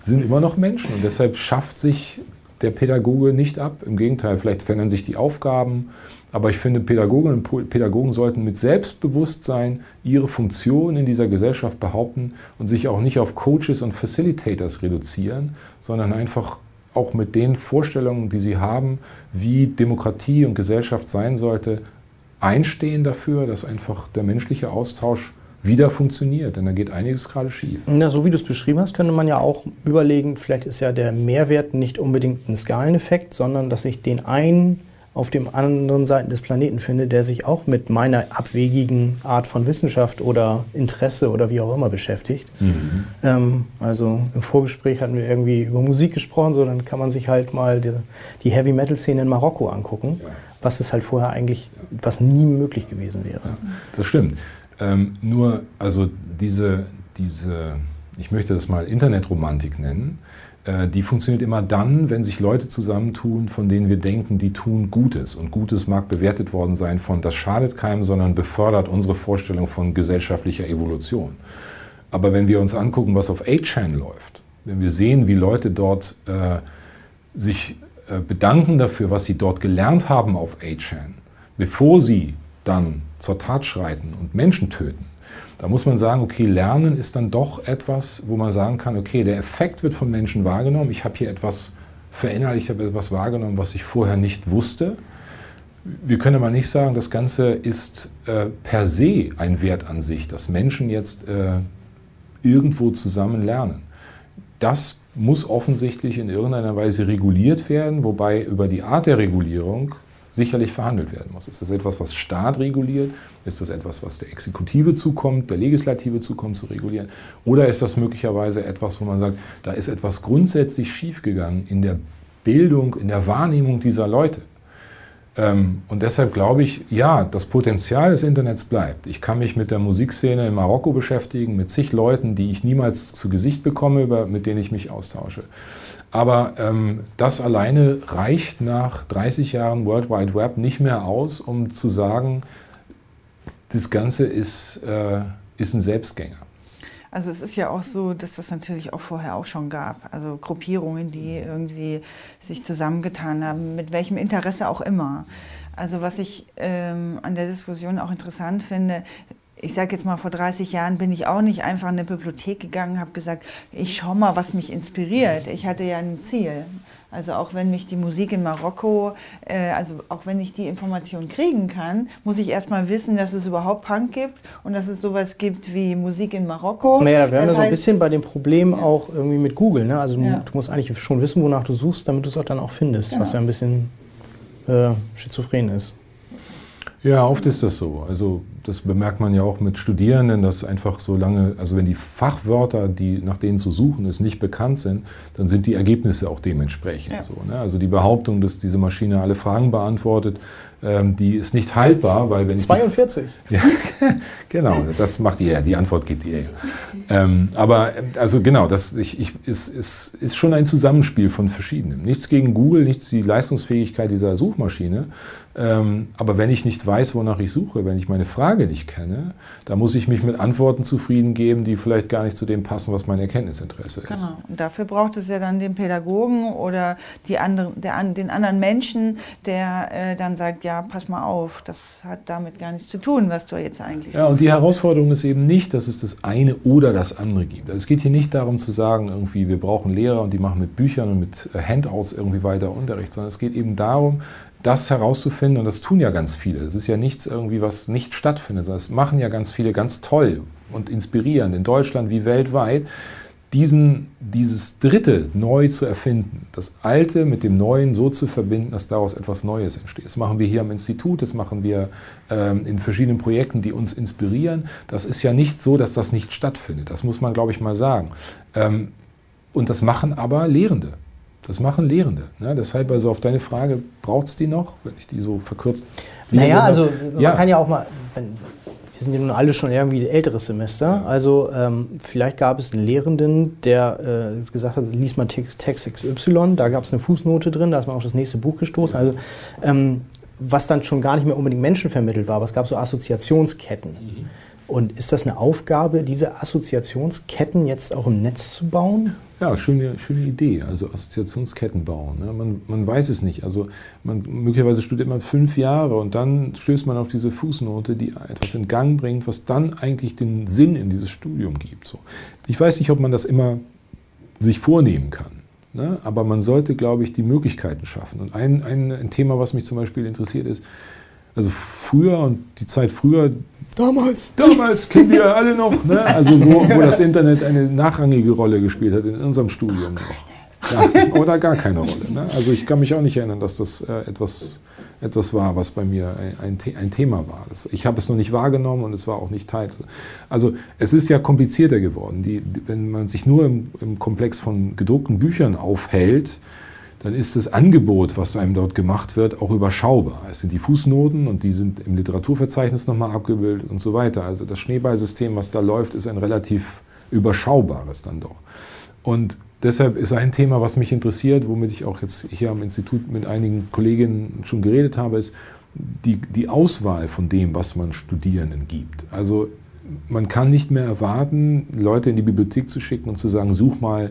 sind immer noch Menschen und deshalb schafft sich der Pädagoge nicht ab. Im Gegenteil, vielleicht verändern sich die Aufgaben. Aber ich finde, Pädagoginnen und Pädagogen sollten mit Selbstbewusstsein ihre Funktion in dieser Gesellschaft behaupten und sich auch nicht auf Coaches und Facilitators reduzieren, sondern einfach auch mit den Vorstellungen, die sie haben, wie Demokratie und Gesellschaft sein sollte, einstehen dafür, dass einfach der menschliche Austausch wieder funktioniert, denn da geht einiges gerade schief. Na, so wie du es beschrieben hast, könnte man ja auch überlegen, vielleicht ist ja der Mehrwert nicht unbedingt ein Skaleneffekt, sondern dass ich den einen auf den anderen Seiten des Planeten finde, der sich auch mit meiner abwegigen Art von Wissenschaft oder Interesse oder wie auch immer beschäftigt. Mhm. Ähm, also im Vorgespräch hatten wir irgendwie über Musik gesprochen, so dann kann man sich halt mal die, die Heavy Metal Szene in Marokko angucken, ja. was es halt vorher eigentlich, was nie möglich gewesen wäre. Das stimmt. Ähm, nur, also diese, diese, ich möchte das mal Internetromantik nennen, äh, die funktioniert immer dann, wenn sich Leute zusammentun, von denen wir denken, die tun Gutes. Und Gutes mag bewertet worden sein von, das schadet keinem, sondern befördert unsere Vorstellung von gesellschaftlicher Evolution. Aber wenn wir uns angucken, was auf 8chan läuft, wenn wir sehen, wie Leute dort äh, sich äh, bedanken dafür, was sie dort gelernt haben auf 8chan, bevor sie dann zur Tat schreiten und Menschen töten, da muss man sagen, okay, Lernen ist dann doch etwas, wo man sagen kann, okay, der Effekt wird von Menschen wahrgenommen. Ich habe hier etwas verinnerlicht, ich habe etwas wahrgenommen, was ich vorher nicht wusste. Wir können aber nicht sagen, das Ganze ist äh, per se ein Wert an sich, dass Menschen jetzt äh, irgendwo zusammen lernen. Das muss offensichtlich in irgendeiner Weise reguliert werden, wobei über die Art der Regulierung sicherlich verhandelt werden muss. Ist das etwas, was Staat reguliert? Ist das etwas, was der Exekutive zukommt, der Legislative zukommt zu regulieren? Oder ist das möglicherweise etwas, wo man sagt, da ist etwas grundsätzlich schiefgegangen in der Bildung, in der Wahrnehmung dieser Leute? Ähm, und deshalb glaube ich, ja, das Potenzial des Internets bleibt. Ich kann mich mit der Musikszene in Marokko beschäftigen, mit zig Leuten, die ich niemals zu Gesicht bekomme, mit denen ich mich austausche. Aber ähm, das alleine reicht nach 30 Jahren World Wide Web nicht mehr aus, um zu sagen, das Ganze ist, äh, ist ein Selbstgänger. Also es ist ja auch so, dass das natürlich auch vorher auch schon gab. Also Gruppierungen, die irgendwie sich zusammengetan haben, mit welchem Interesse auch immer. Also was ich ähm, an der Diskussion auch interessant finde, ich sage jetzt mal, vor 30 Jahren bin ich auch nicht einfach in eine Bibliothek gegangen, habe gesagt, ich schau mal, was mich inspiriert. Ich hatte ja ein Ziel. Also auch wenn mich die Musik in Marokko, äh, also auch wenn ich die Information kriegen kann, muss ich erstmal wissen, dass es überhaupt Punk gibt und dass es sowas gibt wie Musik in Marokko. Naja, da wären wir so ein bisschen bei dem Problem ja. auch irgendwie mit Google. Ne? Also ja. du musst eigentlich schon wissen, wonach du suchst, damit du es auch dann auch findest, genau. was ja ein bisschen äh, schizophren ist. Ja, oft ist das so. Also das bemerkt man ja auch mit Studierenden, dass einfach so lange, also wenn die Fachwörter, die nach denen zu suchen ist, nicht bekannt sind, dann sind die Ergebnisse auch dementsprechend ja. so. Ne? Also die Behauptung, dass diese Maschine alle Fragen beantwortet, ähm, die ist nicht haltbar, weil wenn 42. Die, ja, genau, das macht ihr ja, die Antwort gibt ihr. Ähm, aber also genau, das ich, ich, ist, ist, ist schon ein Zusammenspiel von verschiedenen. Nichts gegen Google, nichts die Leistungsfähigkeit dieser Suchmaschine, aber wenn ich nicht weiß, wonach ich suche, wenn ich meine Frage nicht kenne, dann muss ich mich mit Antworten zufrieden geben, die vielleicht gar nicht zu dem passen, was mein Erkenntnisinteresse ist. Genau. Und dafür braucht es ja dann den Pädagogen oder die anderen, der, den anderen Menschen, der äh, dann sagt, ja, pass mal auf, das hat damit gar nichts zu tun, was du jetzt eigentlich Ja, und die Herausforderung ist eben nicht, dass es das eine oder das andere gibt. Also es geht hier nicht darum zu sagen, irgendwie, wir brauchen Lehrer und die machen mit Büchern und mit Handouts irgendwie weiter Unterricht, sondern es geht eben darum, das herauszufinden, und das tun ja ganz viele. Es ist ja nichts irgendwie, was nicht stattfindet, sondern es machen ja ganz viele ganz toll und inspirierend in Deutschland wie weltweit, diesen, dieses Dritte neu zu erfinden, das Alte mit dem Neuen so zu verbinden, dass daraus etwas Neues entsteht. Das machen wir hier am Institut, das machen wir ähm, in verschiedenen Projekten, die uns inspirieren. Das ist ja nicht so, dass das nicht stattfindet. Das muss man, glaube ich, mal sagen. Ähm, und das machen aber Lehrende. Das machen Lehrende. Ne? Deshalb also auf deine Frage, braucht es die noch, wenn ich die so verkürzt. Naja, also man ja. kann ja auch mal, wenn, wir sind ja nun alle schon irgendwie älteres Semester, also ähm, vielleicht gab es einen Lehrenden, der äh, gesagt hat, lies mal Text, Text XY, da gab es eine Fußnote drin, da ist man auf das nächste Buch gestoßen. Also ähm, was dann schon gar nicht mehr unbedingt Menschen vermittelt war, aber es gab so Assoziationsketten. Mhm. Und ist das eine Aufgabe, diese Assoziationsketten jetzt auch im Netz zu bauen? Ja, schöne, schöne Idee. Also Assoziationsketten bauen. Ne? Man, man weiß es nicht. Also man, möglicherweise studiert man fünf Jahre und dann stößt man auf diese Fußnote, die etwas in Gang bringt, was dann eigentlich den Sinn in dieses Studium gibt. So. Ich weiß nicht, ob man das immer sich vornehmen kann. Ne? Aber man sollte, glaube ich, die Möglichkeiten schaffen. Und ein, ein, ein Thema, was mich zum Beispiel interessiert, ist, also früher und die Zeit früher, Damals. Damals kennen wir alle noch, ne? also wo, wo, das Internet eine nachrangige Rolle gespielt hat in unserem Studium noch. Ja, oder gar keine Rolle. Ne? Also ich kann mich auch nicht erinnern, dass das äh, etwas, etwas war, was bei mir ein, ein, ein Thema war. Das, ich habe es noch nicht wahrgenommen und es war auch nicht Teil. Also es ist ja komplizierter geworden. Die, wenn man sich nur im, im Komplex von gedruckten Büchern aufhält, dann ist das Angebot, was einem dort gemacht wird, auch überschaubar. Es sind die Fußnoten und die sind im Literaturverzeichnis nochmal abgebildet und so weiter. Also das Schneeballsystem, was da läuft, ist ein relativ überschaubares dann doch. Und deshalb ist ein Thema, was mich interessiert, womit ich auch jetzt hier am Institut mit einigen Kolleginnen schon geredet habe, ist die, die Auswahl von dem, was man Studierenden gibt. Also man kann nicht mehr erwarten, Leute in die Bibliothek zu schicken und zu sagen, such mal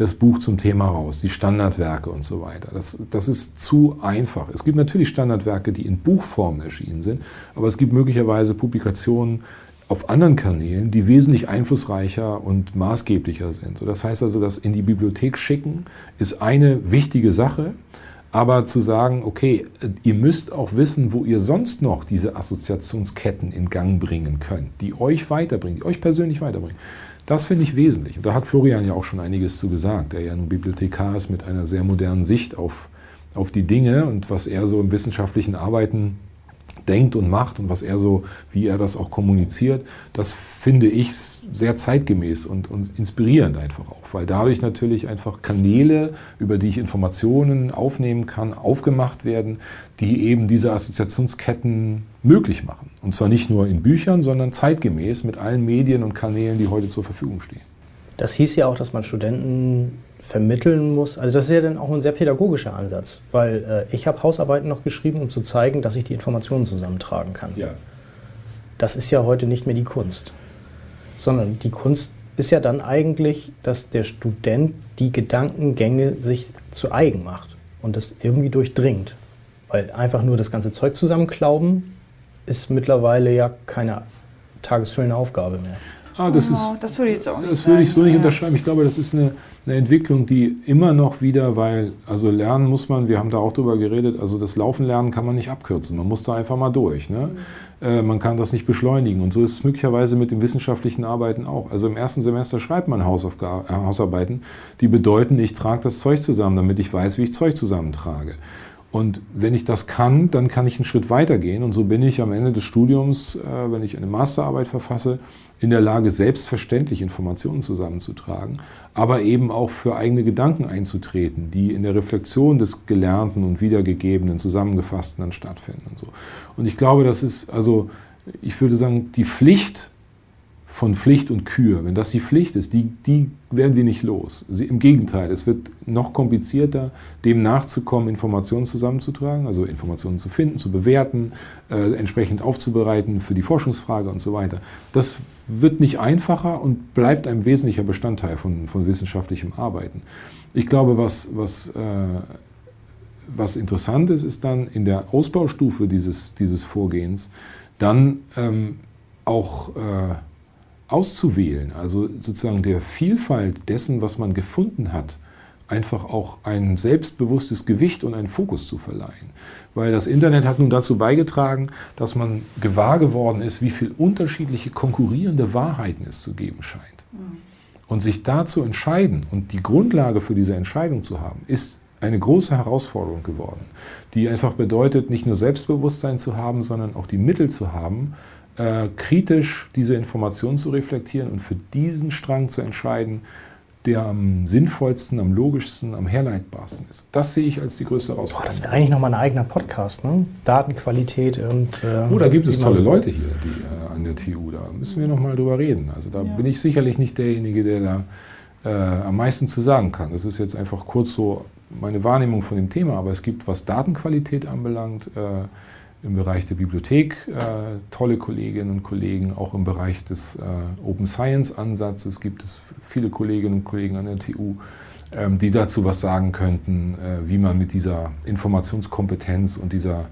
das Buch zum Thema raus, die Standardwerke und so weiter. Das, das ist zu einfach. Es gibt natürlich Standardwerke, die in Buchform erschienen sind, aber es gibt möglicherweise Publikationen auf anderen Kanälen, die wesentlich einflussreicher und maßgeblicher sind. das heißt also, das in die Bibliothek schicken ist eine wichtige Sache, aber zu sagen, okay, ihr müsst auch wissen, wo ihr sonst noch diese Assoziationsketten in Gang bringen könnt, die euch weiterbringen, die euch persönlich weiterbringen. Das finde ich wesentlich. Und da hat Florian ja auch schon einiges zu gesagt, der ja ein Bibliothekar ist mit einer sehr modernen Sicht auf, auf die Dinge und was er so im wissenschaftlichen Arbeiten denkt und macht und was er so, wie er das auch kommuniziert, das finde ich sehr zeitgemäß und, und inspirierend einfach auch, weil dadurch natürlich einfach Kanäle, über die ich Informationen aufnehmen kann, aufgemacht werden, die eben diese Assoziationsketten möglich machen. Und zwar nicht nur in Büchern, sondern zeitgemäß mit allen Medien und Kanälen, die heute zur Verfügung stehen. Das hieß ja auch, dass man Studenten vermitteln muss. Also das ist ja dann auch ein sehr pädagogischer Ansatz, weil äh, ich habe Hausarbeiten noch geschrieben, um zu zeigen, dass ich die Informationen zusammentragen kann. Ja. Das ist ja heute nicht mehr die Kunst, sondern die Kunst ist ja dann eigentlich, dass der Student die Gedankengänge sich zu eigen macht und das irgendwie durchdringt. Weil einfach nur das ganze Zeug zusammenklauben ist mittlerweile ja keine tagesfüllende Aufgabe mehr. Ah, das, oh, ist, das würde ich jetzt auch nicht Das würde ich so nicht unterschreiben. Ich glaube, das ist eine, eine Entwicklung, die immer noch wieder, weil, also lernen muss man, wir haben da auch drüber geredet, also das Laufen lernen kann man nicht abkürzen. Man muss da einfach mal durch. Ne? Mhm. Äh, man kann das nicht beschleunigen. Und so ist es möglicherweise mit dem wissenschaftlichen Arbeiten auch. Also im ersten Semester schreibt man Hausaufga äh, Hausarbeiten, die bedeuten, ich trage das Zeug zusammen, damit ich weiß, wie ich Zeug zusammentrage. Und wenn ich das kann, dann kann ich einen Schritt weiter gehen. Und so bin ich am Ende des Studiums, äh, wenn ich eine Masterarbeit verfasse, in der Lage, selbstverständlich Informationen zusammenzutragen, aber eben auch für eigene Gedanken einzutreten, die in der Reflexion des Gelernten und Wiedergegebenen, Zusammengefassten dann stattfinden. Und, so. und ich glaube, das ist, also ich würde sagen, die Pflicht von Pflicht und Kür, wenn das die Pflicht ist, die, die werden wir nicht los. Sie, Im Gegenteil, es wird noch komplizierter, dem nachzukommen, Informationen zusammenzutragen, also Informationen zu finden, zu bewerten, äh, entsprechend aufzubereiten für die Forschungsfrage und so weiter. Das wird nicht einfacher und bleibt ein wesentlicher Bestandteil von, von wissenschaftlichem Arbeiten. Ich glaube, was, was, äh, was interessant ist, ist dann in der Ausbaustufe dieses, dieses Vorgehens dann ähm, auch äh, auszuwählen, also sozusagen der Vielfalt dessen, was man gefunden hat, einfach auch ein selbstbewusstes Gewicht und einen Fokus zu verleihen. Weil das Internet hat nun dazu beigetragen, dass man gewahr geworden ist, wie viele unterschiedliche konkurrierende Wahrheiten es zu geben scheint. Mhm. Und sich da zu entscheiden und die Grundlage für diese Entscheidung zu haben, ist eine große Herausforderung geworden, die einfach bedeutet, nicht nur Selbstbewusstsein zu haben, sondern auch die Mittel zu haben, äh, kritisch diese Informationen zu reflektieren und für diesen Strang zu entscheiden, der am sinnvollsten, am logischsten, am herleitbarsten ist. Das sehe ich als die größte Herausforderung. das wäre eigentlich nochmal ein eigener Podcast, ne? Datenqualität und. Äh, oh, da gibt es tolle Leute hier die, äh, an der TU. Da müssen wir nochmal drüber reden. Also da ja. bin ich sicherlich nicht derjenige, der da äh, am meisten zu sagen kann. Das ist jetzt einfach kurz so meine Wahrnehmung von dem Thema. Aber es gibt, was Datenqualität anbelangt, äh, im Bereich der Bibliothek äh, tolle Kolleginnen und Kollegen, auch im Bereich des äh, Open Science Ansatzes gibt es viele Kolleginnen und Kollegen an der TU, ähm, die dazu was sagen könnten, äh, wie man mit dieser Informationskompetenz und dieser,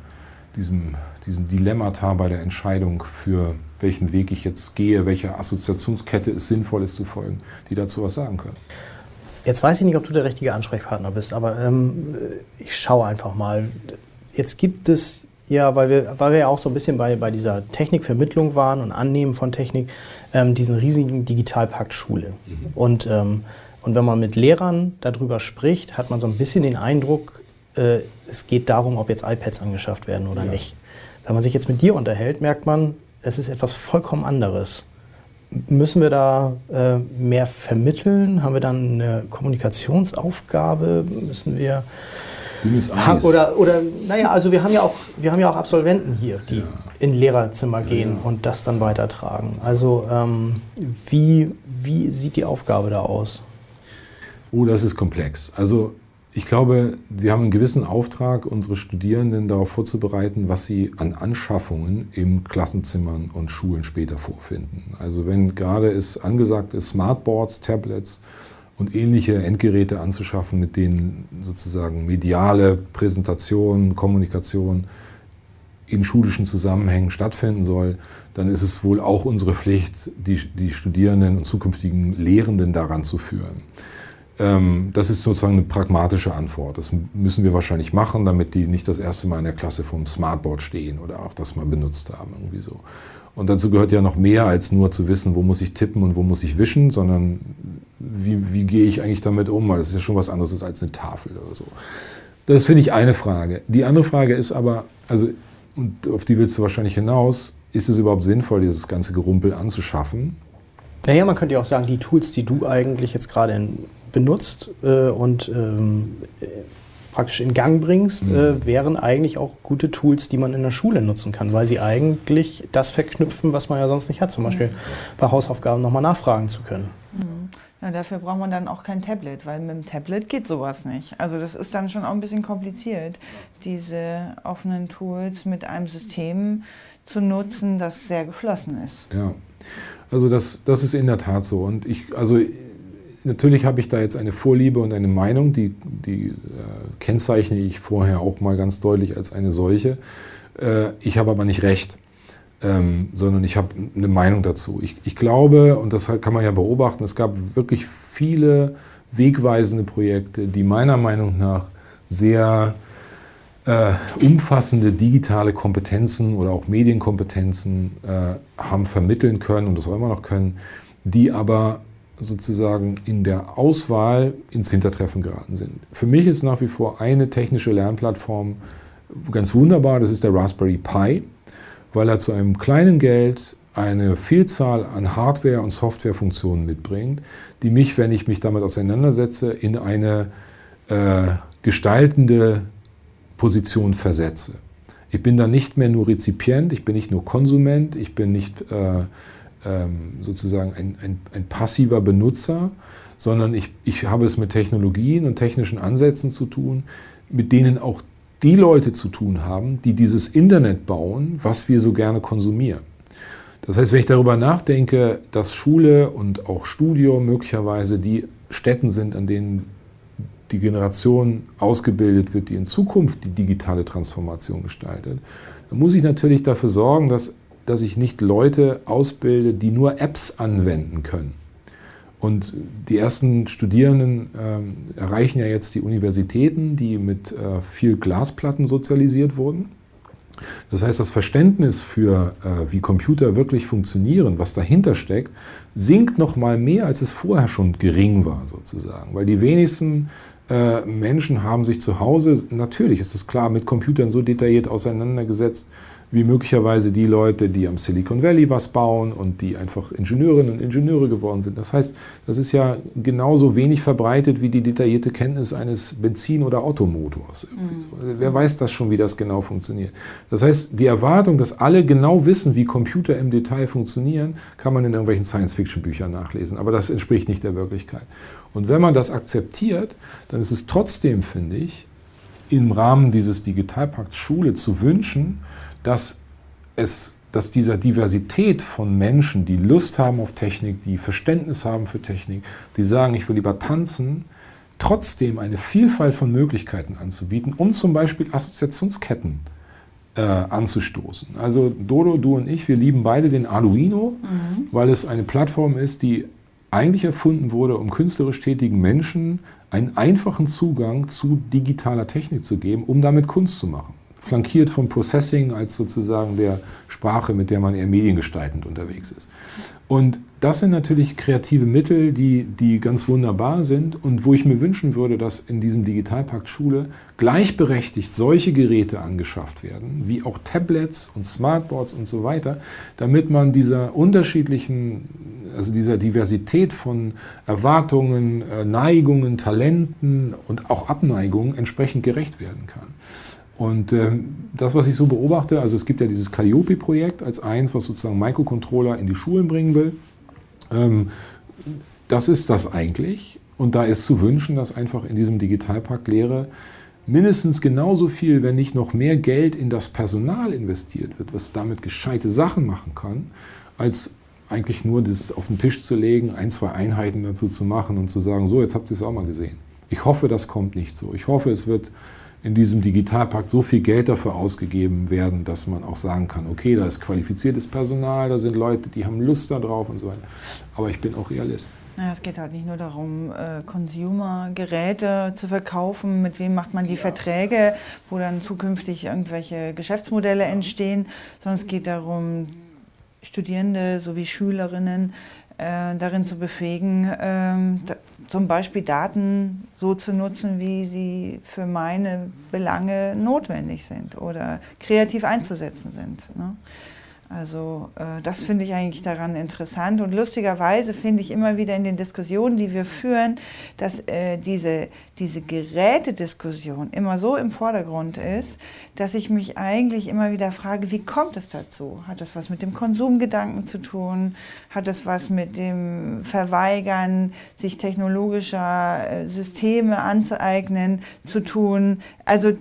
diesem, diesem Dilemmata bei der Entscheidung für welchen Weg ich jetzt gehe, welcher Assoziationskette es sinnvoll ist zu folgen, die dazu was sagen können. Jetzt weiß ich nicht, ob du der richtige Ansprechpartner bist, aber ähm, ich schaue einfach mal. Jetzt gibt es ja, weil wir, weil wir ja auch so ein bisschen bei, bei dieser Technikvermittlung waren und Annehmen von Technik, ähm, diesen riesigen Digitalpakt Schule. Mhm. Und, ähm, und wenn man mit Lehrern darüber spricht, hat man so ein bisschen den Eindruck, äh, es geht darum, ob jetzt iPads angeschafft werden oder ja. nicht. Wenn man sich jetzt mit dir unterhält, merkt man, es ist etwas vollkommen anderes. Müssen wir da äh, mehr vermitteln? Haben wir dann eine Kommunikationsaufgabe? Müssen wir Dünnes Eis. Oder, oder, naja, also wir haben ja auch, wir haben ja auch Absolventen hier, die ja. in Lehrerzimmer gehen ja, ja. und das dann weitertragen. Also ähm, wie, wie sieht die Aufgabe da aus? Oh, das ist komplex. Also ich glaube, wir haben einen gewissen Auftrag, unsere Studierenden darauf vorzubereiten, was sie an Anschaffungen im Klassenzimmern und Schulen später vorfinden. Also wenn gerade es angesagt ist, Smartboards, Tablets, und ähnliche Endgeräte anzuschaffen, mit denen sozusagen mediale Präsentation, Kommunikation in schulischen Zusammenhängen stattfinden soll, dann ist es wohl auch unsere Pflicht, die, die Studierenden und zukünftigen Lehrenden daran zu führen. Ähm, das ist sozusagen eine pragmatische Antwort. Das müssen wir wahrscheinlich machen, damit die nicht das erste Mal in der Klasse vom Smartboard stehen oder auch das mal benutzt haben. Irgendwie so. Und dazu gehört ja noch mehr als nur zu wissen, wo muss ich tippen und wo muss ich wischen, sondern wie, wie gehe ich eigentlich damit um? Weil das ist ja schon was anderes als eine Tafel oder so. Das finde ich eine Frage. Die andere Frage ist aber, also, und auf die willst du wahrscheinlich hinaus, ist es überhaupt sinnvoll, dieses ganze Gerumpel anzuschaffen? Naja, man könnte ja auch sagen, die Tools, die du eigentlich jetzt gerade benutzt äh, und ähm, praktisch in Gang bringst, mhm. äh, wären eigentlich auch gute Tools, die man in der Schule nutzen kann, weil sie eigentlich das verknüpfen, was man ja sonst nicht hat. Zum Beispiel bei Hausaufgaben nochmal nachfragen zu können. Mhm. Ja, dafür braucht man dann auch kein Tablet, weil mit dem Tablet geht sowas nicht. Also das ist dann schon auch ein bisschen kompliziert, diese offenen Tools mit einem System zu nutzen, das sehr geschlossen ist. Ja, also das, das ist in der Tat so. Und ich, also natürlich habe ich da jetzt eine Vorliebe und eine Meinung, die, die äh, kennzeichne ich vorher auch mal ganz deutlich als eine solche. Äh, ich habe aber nicht recht ähm, sondern ich habe eine Meinung dazu. Ich, ich glaube, und das kann man ja beobachten, es gab wirklich viele wegweisende Projekte, die meiner Meinung nach sehr äh, umfassende digitale Kompetenzen oder auch Medienkompetenzen äh, haben vermitteln können und das auch immer noch können, die aber sozusagen in der Auswahl ins Hintertreffen geraten sind. Für mich ist nach wie vor eine technische Lernplattform ganz wunderbar, das ist der Raspberry Pi weil er zu einem kleinen Geld eine Vielzahl an Hardware- und Softwarefunktionen mitbringt, die mich, wenn ich mich damit auseinandersetze, in eine äh, gestaltende Position versetze. Ich bin dann nicht mehr nur Rezipient, ich bin nicht nur Konsument, ich bin nicht äh, ähm, sozusagen ein, ein, ein, passiver Benutzer, sondern ich, ich habe es mit Technologien und technischen Ansätzen zu tun, mit denen auch die Leute zu tun haben, die dieses Internet bauen, was wir so gerne konsumieren. Das heißt, wenn ich darüber nachdenke, dass Schule und auch Studium möglicherweise die Städten sind, an denen die Generation ausgebildet wird, die in Zukunft die digitale Transformation gestaltet, dann muss ich natürlich dafür sorgen, dass, dass ich nicht Leute ausbilde, die nur Apps anwenden können und die ersten Studierenden äh, erreichen ja jetzt die Universitäten, die mit äh, viel Glasplatten sozialisiert wurden. Das heißt, das Verständnis für, äh, wie Computer wirklich funktionieren, was dahinter steckt, sinkt noch mal mehr, als es vorher schon gering war, sozusagen. Weil die wenigsten äh, Menschen haben sich zu Hause, natürlich ist es klar, mit Computern so detailliert auseinandergesetzt, wie möglicherweise die Leute, die am Silicon Valley was bauen und die einfach Ingenieurinnen und Ingenieure geworden sind. Das heißt, das ist ja genauso wenig verbreitet wie die detaillierte Kenntnis eines Benzin- oder Automotors. Mhm. Wer weiß das schon, wie das genau funktioniert? Das heißt, die Erwartung, dass alle genau wissen, wie Computer im Detail funktionieren, kann man in irgendwelchen Science-Fiction-Büchern nachlesen. Aber das entspricht nicht der Wirklichkeit. Und wenn man das akzeptiert, dann ist es trotzdem, finde ich, im Rahmen dieses Digitalpakts Schule zu wünschen, dass es dass dieser Diversität von Menschen, die Lust haben auf Technik, die Verständnis haben für Technik, die sagen, ich will lieber tanzen, trotzdem eine Vielfalt von Möglichkeiten anzubieten, um zum Beispiel Assoziationsketten äh, anzustoßen. Also Dodo, du und ich, wir lieben beide den Arduino, mhm. weil es eine Plattform ist, die eigentlich erfunden wurde, um künstlerisch tätigen Menschen einen einfachen Zugang zu digitaler Technik zu geben, um damit Kunst zu machen flankiert vom Processing als sozusagen der Sprache, mit der man eher mediengestaltend unterwegs ist. Und das sind natürlich kreative Mittel, die, die ganz wunderbar sind und wo ich mir wünschen würde, dass in diesem Digitalpakt Schule gleichberechtigt solche Geräte angeschafft werden, wie auch Tablets und Smartboards und so weiter, damit man dieser unterschiedlichen, also dieser Diversität von Erwartungen, äh, Neigungen, Talenten und auch Abneigungen entsprechend gerecht werden kann. Und ähm, das, was ich so beobachte, also es gibt ja dieses Calliope-Projekt als eins, was sozusagen Microcontroller in die Schulen bringen will. Ähm, das ist das eigentlich. Und da ist zu wünschen, dass einfach in diesem Digitalpakt Lehre mindestens genauso viel, wenn nicht noch mehr Geld in das Personal investiert wird, was damit gescheite Sachen machen kann, als eigentlich nur das auf den Tisch zu legen, ein, zwei Einheiten dazu zu machen und zu sagen, so, jetzt habt ihr es auch mal gesehen. Ich hoffe, das kommt nicht so. Ich hoffe, es wird in diesem Digitalpakt so viel Geld dafür ausgegeben werden, dass man auch sagen kann, okay, da ist qualifiziertes Personal, da sind Leute, die haben Lust darauf und so weiter. Aber ich bin auch Realist. Ja, es geht halt nicht nur darum, äh, Consumer-Geräte zu verkaufen, mit wem macht man die ja. Verträge, wo dann zukünftig irgendwelche Geschäftsmodelle entstehen, sondern es geht darum, Studierende sowie Schülerinnen äh, darin zu befähigen, ähm, zum Beispiel Daten so zu nutzen, wie sie für meine Belange notwendig sind oder kreativ einzusetzen sind. Ne? Also äh, das finde ich eigentlich daran interessant und lustigerweise finde ich immer wieder in den Diskussionen, die wir führen, dass äh, diese, diese Gerätediskussion immer so im Vordergrund ist, dass ich mich eigentlich immer wieder frage, wie kommt es dazu? Hat das was mit dem Konsumgedanken zu tun? Hat das was mit dem Verweigern, sich technologischer äh, Systeme anzueignen zu tun? Also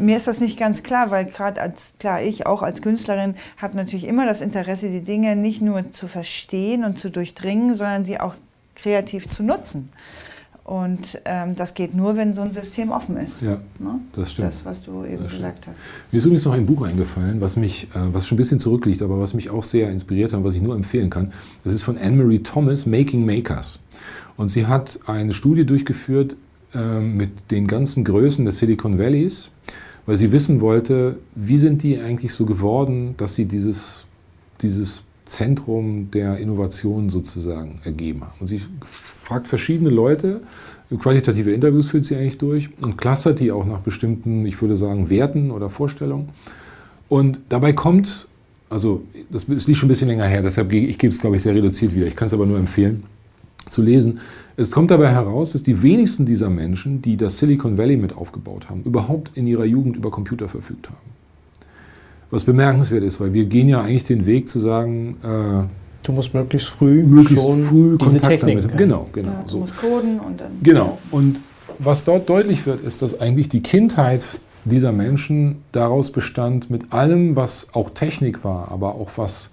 mir ist das nicht ganz klar, weil gerade als, klar, ich auch als Künstlerin habe natürlich immer das Interesse, die Dinge nicht nur zu verstehen und zu durchdringen, sondern sie auch kreativ zu nutzen. Und ähm, das geht nur, wenn so ein System offen ist. Ja, ne? das stimmt. Das, was du eben gesagt hast. Mir ist übrigens noch ein Buch eingefallen, was mich, äh, was schon ein bisschen zurückliegt, aber was mich auch sehr inspiriert hat und was ich nur empfehlen kann. Das ist von Anne-Marie Thomas, Making Makers. Und sie hat eine Studie durchgeführt äh, mit den ganzen Größen des Silicon Valleys weil sie wissen wollte, wie sind die eigentlich so geworden, dass sie dieses, dieses Zentrum der Innovation sozusagen ergeben haben. Und sie fragt verschiedene Leute, qualitative Interviews führt sie eigentlich durch und clustert die auch nach bestimmten, ich würde sagen, Werten oder Vorstellungen. Und dabei kommt, also das liegt schon ein bisschen länger her, deshalb ich gebe es, glaube ich, sehr reduziert wieder. Ich kann es aber nur empfehlen zu lesen. Es kommt dabei heraus, dass die wenigsten dieser Menschen, die das Silicon Valley mit aufgebaut haben, überhaupt in ihrer Jugend über Computer verfügt haben. Was bemerkenswert ist, weil wir gehen ja eigentlich den Weg zu sagen, äh, du musst möglichst früh, möglichst früh diese Kontakt Technik damit. Genau, genau. Ja, du so. musst coden und dann. Genau. Und was dort deutlich wird, ist, dass eigentlich die Kindheit dieser Menschen daraus bestand, mit allem, was auch Technik war, aber auch was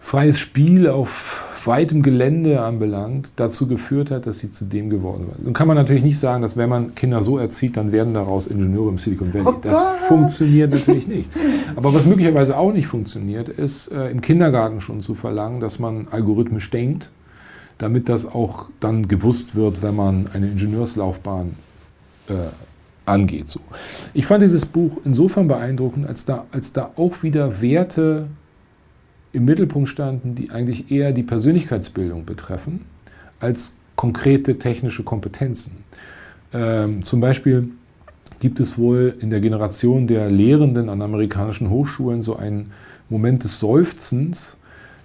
freies Spiel auf weitem Gelände anbelangt, dazu geführt hat, dass sie zu dem geworden sind. Nun kann man natürlich nicht sagen, dass wenn man Kinder so erzieht, dann werden daraus Ingenieure im Silicon Valley. Oh das funktioniert natürlich nicht. Aber was möglicherweise auch nicht funktioniert, ist äh, im Kindergarten schon zu verlangen, dass man algorithmisch denkt, damit das auch dann gewusst wird, wenn man eine Ingenieurslaufbahn äh, angeht. So. Ich fand dieses Buch insofern beeindruckend, als da, als da auch wieder Werte im Mittelpunkt standen, die eigentlich eher die Persönlichkeitsbildung betreffen, als konkrete technische Kompetenzen. Ähm, zum Beispiel gibt es wohl in der Generation der Lehrenden an amerikanischen Hochschulen so einen Moment des Seufzens,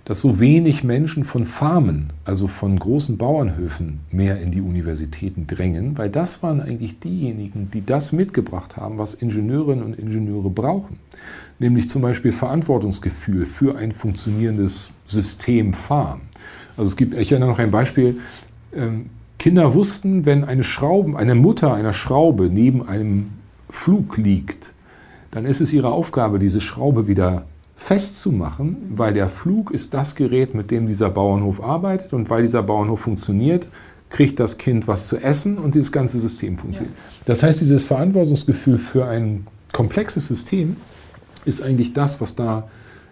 dass so wenig Menschen von Farmen, also von großen Bauernhöfen, mehr in die Universitäten drängen, weil das waren eigentlich diejenigen, die das mitgebracht haben, was Ingenieurinnen und Ingenieure brauchen nämlich zum Beispiel Verantwortungsgefühl für ein funktionierendes System fahren. Also es gibt, ich erinnere noch ein Beispiel, ähm, Kinder wussten, wenn eine Schraube, eine Mutter einer Schraube neben einem Flug liegt, dann ist es ihre Aufgabe, diese Schraube wieder festzumachen, weil der Flug ist das Gerät, mit dem dieser Bauernhof arbeitet und weil dieser Bauernhof funktioniert, kriegt das Kind was zu essen und dieses ganze System funktioniert. Ja. Das heißt, dieses Verantwortungsgefühl für ein komplexes System ist eigentlich das, was da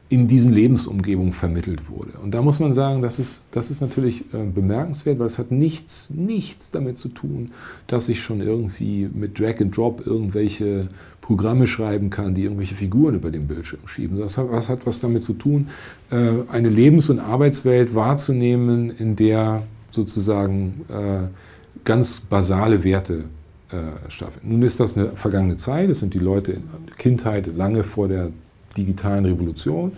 in diesen Lebensumgebungen vermittelt wurde. Und da muss man sagen, das ist, das ist natürlich äh, bemerkenswert, weil es hat nichts, nichts damit zu tun, dass ich schon irgendwie mit Drag and Drop irgendwelche Programme schreiben kann, die irgendwelche Figuren über den Bildschirm schieben. Das hat, das hat was damit zu tun, äh, eine Lebens- und Arbeitswelt wahrzunehmen, in der sozusagen äh, ganz basale Werte äh, stattfinden. Nun ist das eine vergangene Zeit, das sind die Leute in der Kindheit lange vor der digitalen Revolution.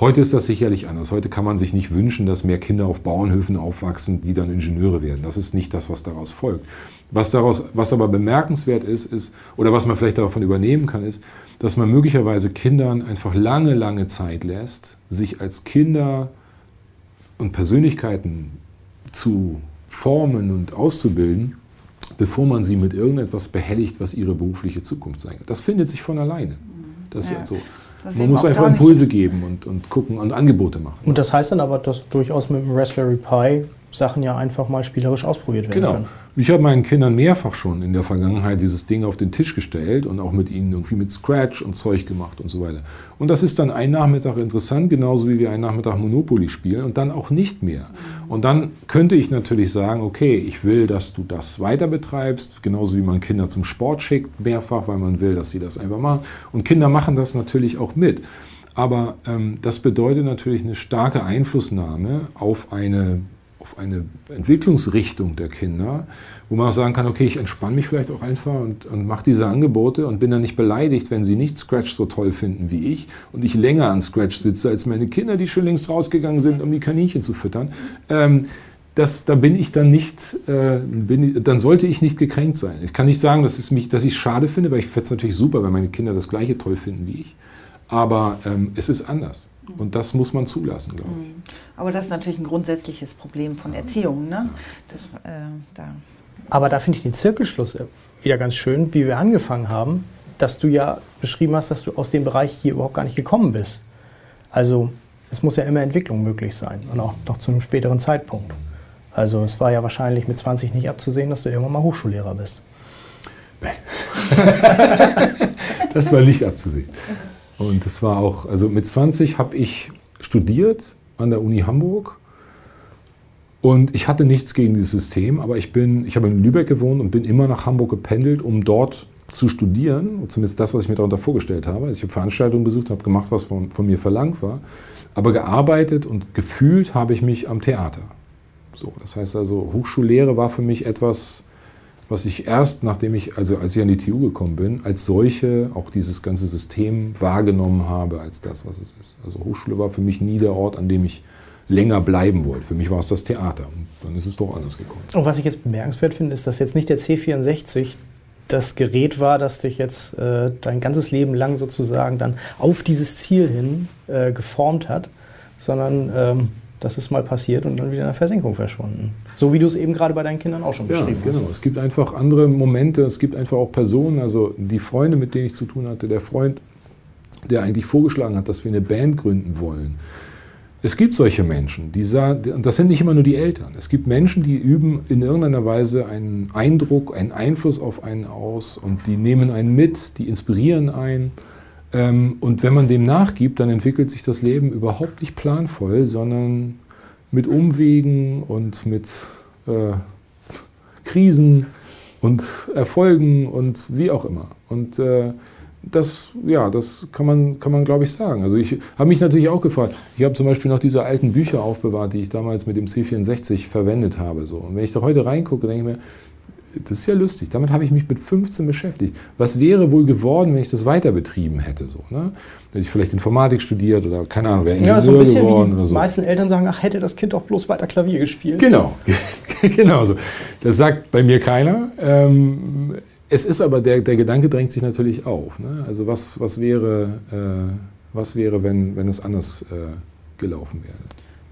Heute ist das sicherlich anders. Heute kann man sich nicht wünschen, dass mehr Kinder auf Bauernhöfen aufwachsen, die dann Ingenieure werden. Das ist nicht das, was daraus folgt. Was, daraus, was aber bemerkenswert ist, ist, oder was man vielleicht davon übernehmen kann, ist, dass man möglicherweise Kindern einfach lange, lange Zeit lässt, sich als Kinder und Persönlichkeiten zu formen und auszubilden, bevor man sie mit irgendetwas behelligt, was ihre berufliche Zukunft sein wird. Das findet sich von alleine. Das ja. so. Das man muss einfach Impulse geben und, und gucken und Angebote machen. Und das heißt dann aber, dass durchaus mit dem Raspberry Pi Sachen ja einfach mal spielerisch ausprobiert werden genau. können. Ich habe meinen Kindern mehrfach schon in der Vergangenheit dieses Ding auf den Tisch gestellt und auch mit ihnen irgendwie mit Scratch und Zeug gemacht und so weiter. Und das ist dann ein Nachmittag interessant, genauso wie wir einen Nachmittag Monopoly spielen und dann auch nicht mehr. Und dann könnte ich natürlich sagen, okay, ich will, dass du das weiter betreibst, genauso wie man Kinder zum Sport schickt, mehrfach, weil man will, dass sie das einfach machen. Und Kinder machen das natürlich auch mit. Aber ähm, das bedeutet natürlich eine starke Einflussnahme auf eine eine Entwicklungsrichtung der Kinder, wo man auch sagen kann, okay, ich entspanne mich vielleicht auch einfach und, und mache diese Angebote und bin dann nicht beleidigt, wenn sie nicht Scratch so toll finden wie ich und ich länger an Scratch sitze als meine Kinder, die schon längst rausgegangen sind, um die Kaninchen zu füttern. Ähm, das, da bin ich dann nicht, äh, bin, dann sollte ich nicht gekränkt sein. Ich kann nicht sagen, dass, es mich, dass ich es schade finde, weil ich fände es natürlich super, wenn meine Kinder das gleiche toll finden wie ich. Aber ähm, es ist anders. Und das muss man zulassen, glaube ich. Mhm. Aber das ist natürlich ein grundsätzliches Problem von Erziehung. Ne? Das, äh, da. Aber da finde ich den Zirkelschluss wieder ganz schön, wie wir angefangen haben, dass du ja beschrieben hast, dass du aus dem Bereich hier überhaupt gar nicht gekommen bist. Also es muss ja immer Entwicklung möglich sein und auch noch zu einem späteren Zeitpunkt. Also es war ja wahrscheinlich mit 20 nicht abzusehen, dass du irgendwann mal Hochschullehrer bist. das war nicht abzusehen. Und das war auch, also mit 20 habe ich studiert an der Uni Hamburg und ich hatte nichts gegen dieses System, aber ich bin, ich habe in Lübeck gewohnt und bin immer nach Hamburg gependelt, um dort zu studieren, zumindest das, was ich mir darunter vorgestellt habe. Also ich habe Veranstaltungen besucht, habe gemacht, was von, von, mir verlangt war, aber gearbeitet und gefühlt habe ich mich am Theater. So, das heißt also, Hochschullehre war für mich etwas, was ich erst, nachdem ich, also als ich an die TU gekommen bin, als solche auch dieses ganze System wahrgenommen habe als das, was es ist. Also Hochschule war für mich nie der Ort, an dem ich länger bleiben wollte. Für mich war es das Theater und dann ist es doch anders gekommen. Und was ich jetzt bemerkenswert finde, ist, dass jetzt nicht der C64 das Gerät war, das dich jetzt äh, dein ganzes Leben lang sozusagen dann auf dieses Ziel hin äh, geformt hat, sondern ähm, das ist mal passiert und dann wieder in der Versenkung verschwunden. So wie du es eben gerade bei deinen Kindern auch schon ja, beschrieben genau. hast. Es gibt einfach andere Momente, es gibt einfach auch Personen, also die Freunde, mit denen ich zu tun hatte, der Freund, der eigentlich vorgeschlagen hat, dass wir eine Band gründen wollen. Es gibt solche Menschen, die und das sind nicht immer nur die Eltern. Es gibt Menschen, die üben in irgendeiner Weise einen Eindruck, einen Einfluss auf einen aus und die nehmen einen mit, die inspirieren einen. Ähm, und wenn man dem nachgibt, dann entwickelt sich das Leben überhaupt nicht planvoll, sondern mit Umwegen und mit äh, Krisen und Erfolgen und wie auch immer. Und äh, das, ja, das kann man, kann man glaube ich, sagen. Also ich habe mich natürlich auch gefragt, ich habe zum Beispiel noch diese alten Bücher aufbewahrt, die ich damals mit dem C64 verwendet habe. So. Und wenn ich da heute reingucke, denke ich mir, das ist ja lustig. Damit habe ich mich mit 15 beschäftigt. Was wäre wohl geworden, wenn ich das weiter betrieben hätte? So, ne? Hätte ich vielleicht Informatik studiert oder keine Ahnung, wäre Ingenieur ja, so ein bisschen geworden wie die oder so. meisten Eltern sagen, ach, hätte das Kind doch bloß weiter Klavier gespielt. Genau, genau so. Das sagt bei mir keiner. Ähm, es ist aber, der, der Gedanke drängt sich natürlich auf. Ne? Also was, was wäre, äh, was wäre wenn, wenn es anders äh, gelaufen wäre?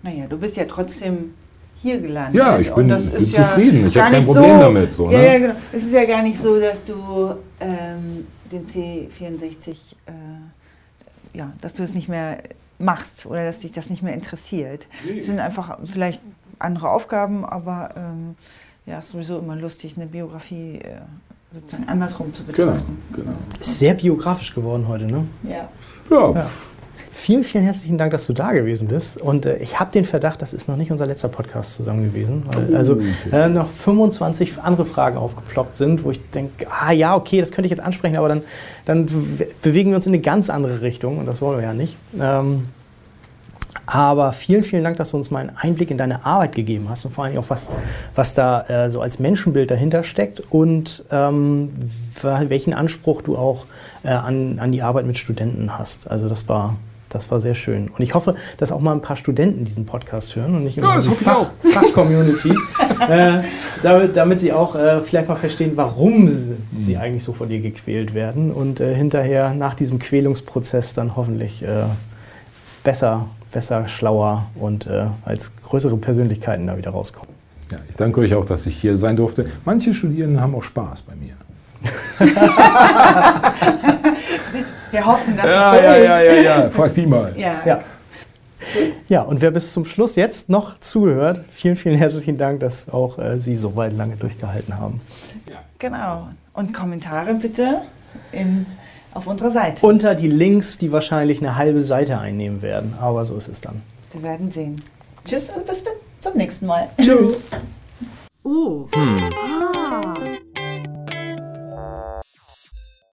Naja, du bist ja trotzdem hier gelandet. Ja, ich bin, bin zufrieden. ich habe kein Problem so, damit. So, ne? ja, genau. Es ist ja gar nicht so, dass du ähm, den C64, äh, ja, dass du es nicht mehr machst oder dass dich das nicht mehr interessiert. Es sind einfach vielleicht andere Aufgaben, aber ähm, ja, es ist sowieso immer lustig, eine Biografie äh, sozusagen andersrum zu Genau, betrachten. genau. Ist sehr biografisch geworden heute, ne? Ja. Ja, Ja. Vielen, vielen herzlichen Dank, dass du da gewesen bist. Und äh, ich habe den Verdacht, das ist noch nicht unser letzter Podcast zusammen gewesen. Weil, Oh, also äh, noch 25 andere Fragen aufgeploppt sind, wo ich denke, ah ja, okay, das könnte ich jetzt ansprechen, aber dann, dann be- bewegen wir uns in eine ganz andere Richtung und das wollen wir ja nicht. Ähm, aber vielen, vielen Dank, dass du uns mal einen Einblick in deine Arbeit gegeben hast und vor allem auch, was, was da äh, so als Menschenbild dahinter steckt und ähm, welchen Anspruch du auch äh, an, an die Arbeit mit Studenten hast. Also das war, das war sehr schön. Und ich hoffe, dass auch mal ein paar Studenten diesen Podcast hören und nicht immer Ja, die Fach. Fachcommunity, äh, damit, damit sie auch äh, vielleicht mal verstehen, warum sie, sie Mhm. eigentlich so von dir gequält werden und äh, hinterher nach diesem Quälungsprozess dann hoffentlich äh, besser, besser, schlauer und äh, als größere Persönlichkeiten da wieder rauskommen. ja, ich danke euch auch, dass ich hier sein durfte. Manche Studierenden haben auch Spaß bei mir. Wir hoffen, dass ja, es so ja, ist. ja, ja, ja, frag die mal. Ja. Ja. Ja, und wer bis zum Schluss jetzt noch zugehört, vielen, vielen herzlichen Dank, dass auch äh, Sie so weit lange durchgehalten haben. Genau. Und Kommentare bitte im, auf unserer Seite. Unter die Links, die wahrscheinlich eine halbe Seite einnehmen werden. Aber so ist es dann. Wir werden sehen. Tschüss und bis zum nächsten Mal. Tschüss. Oh. Hm. Ah.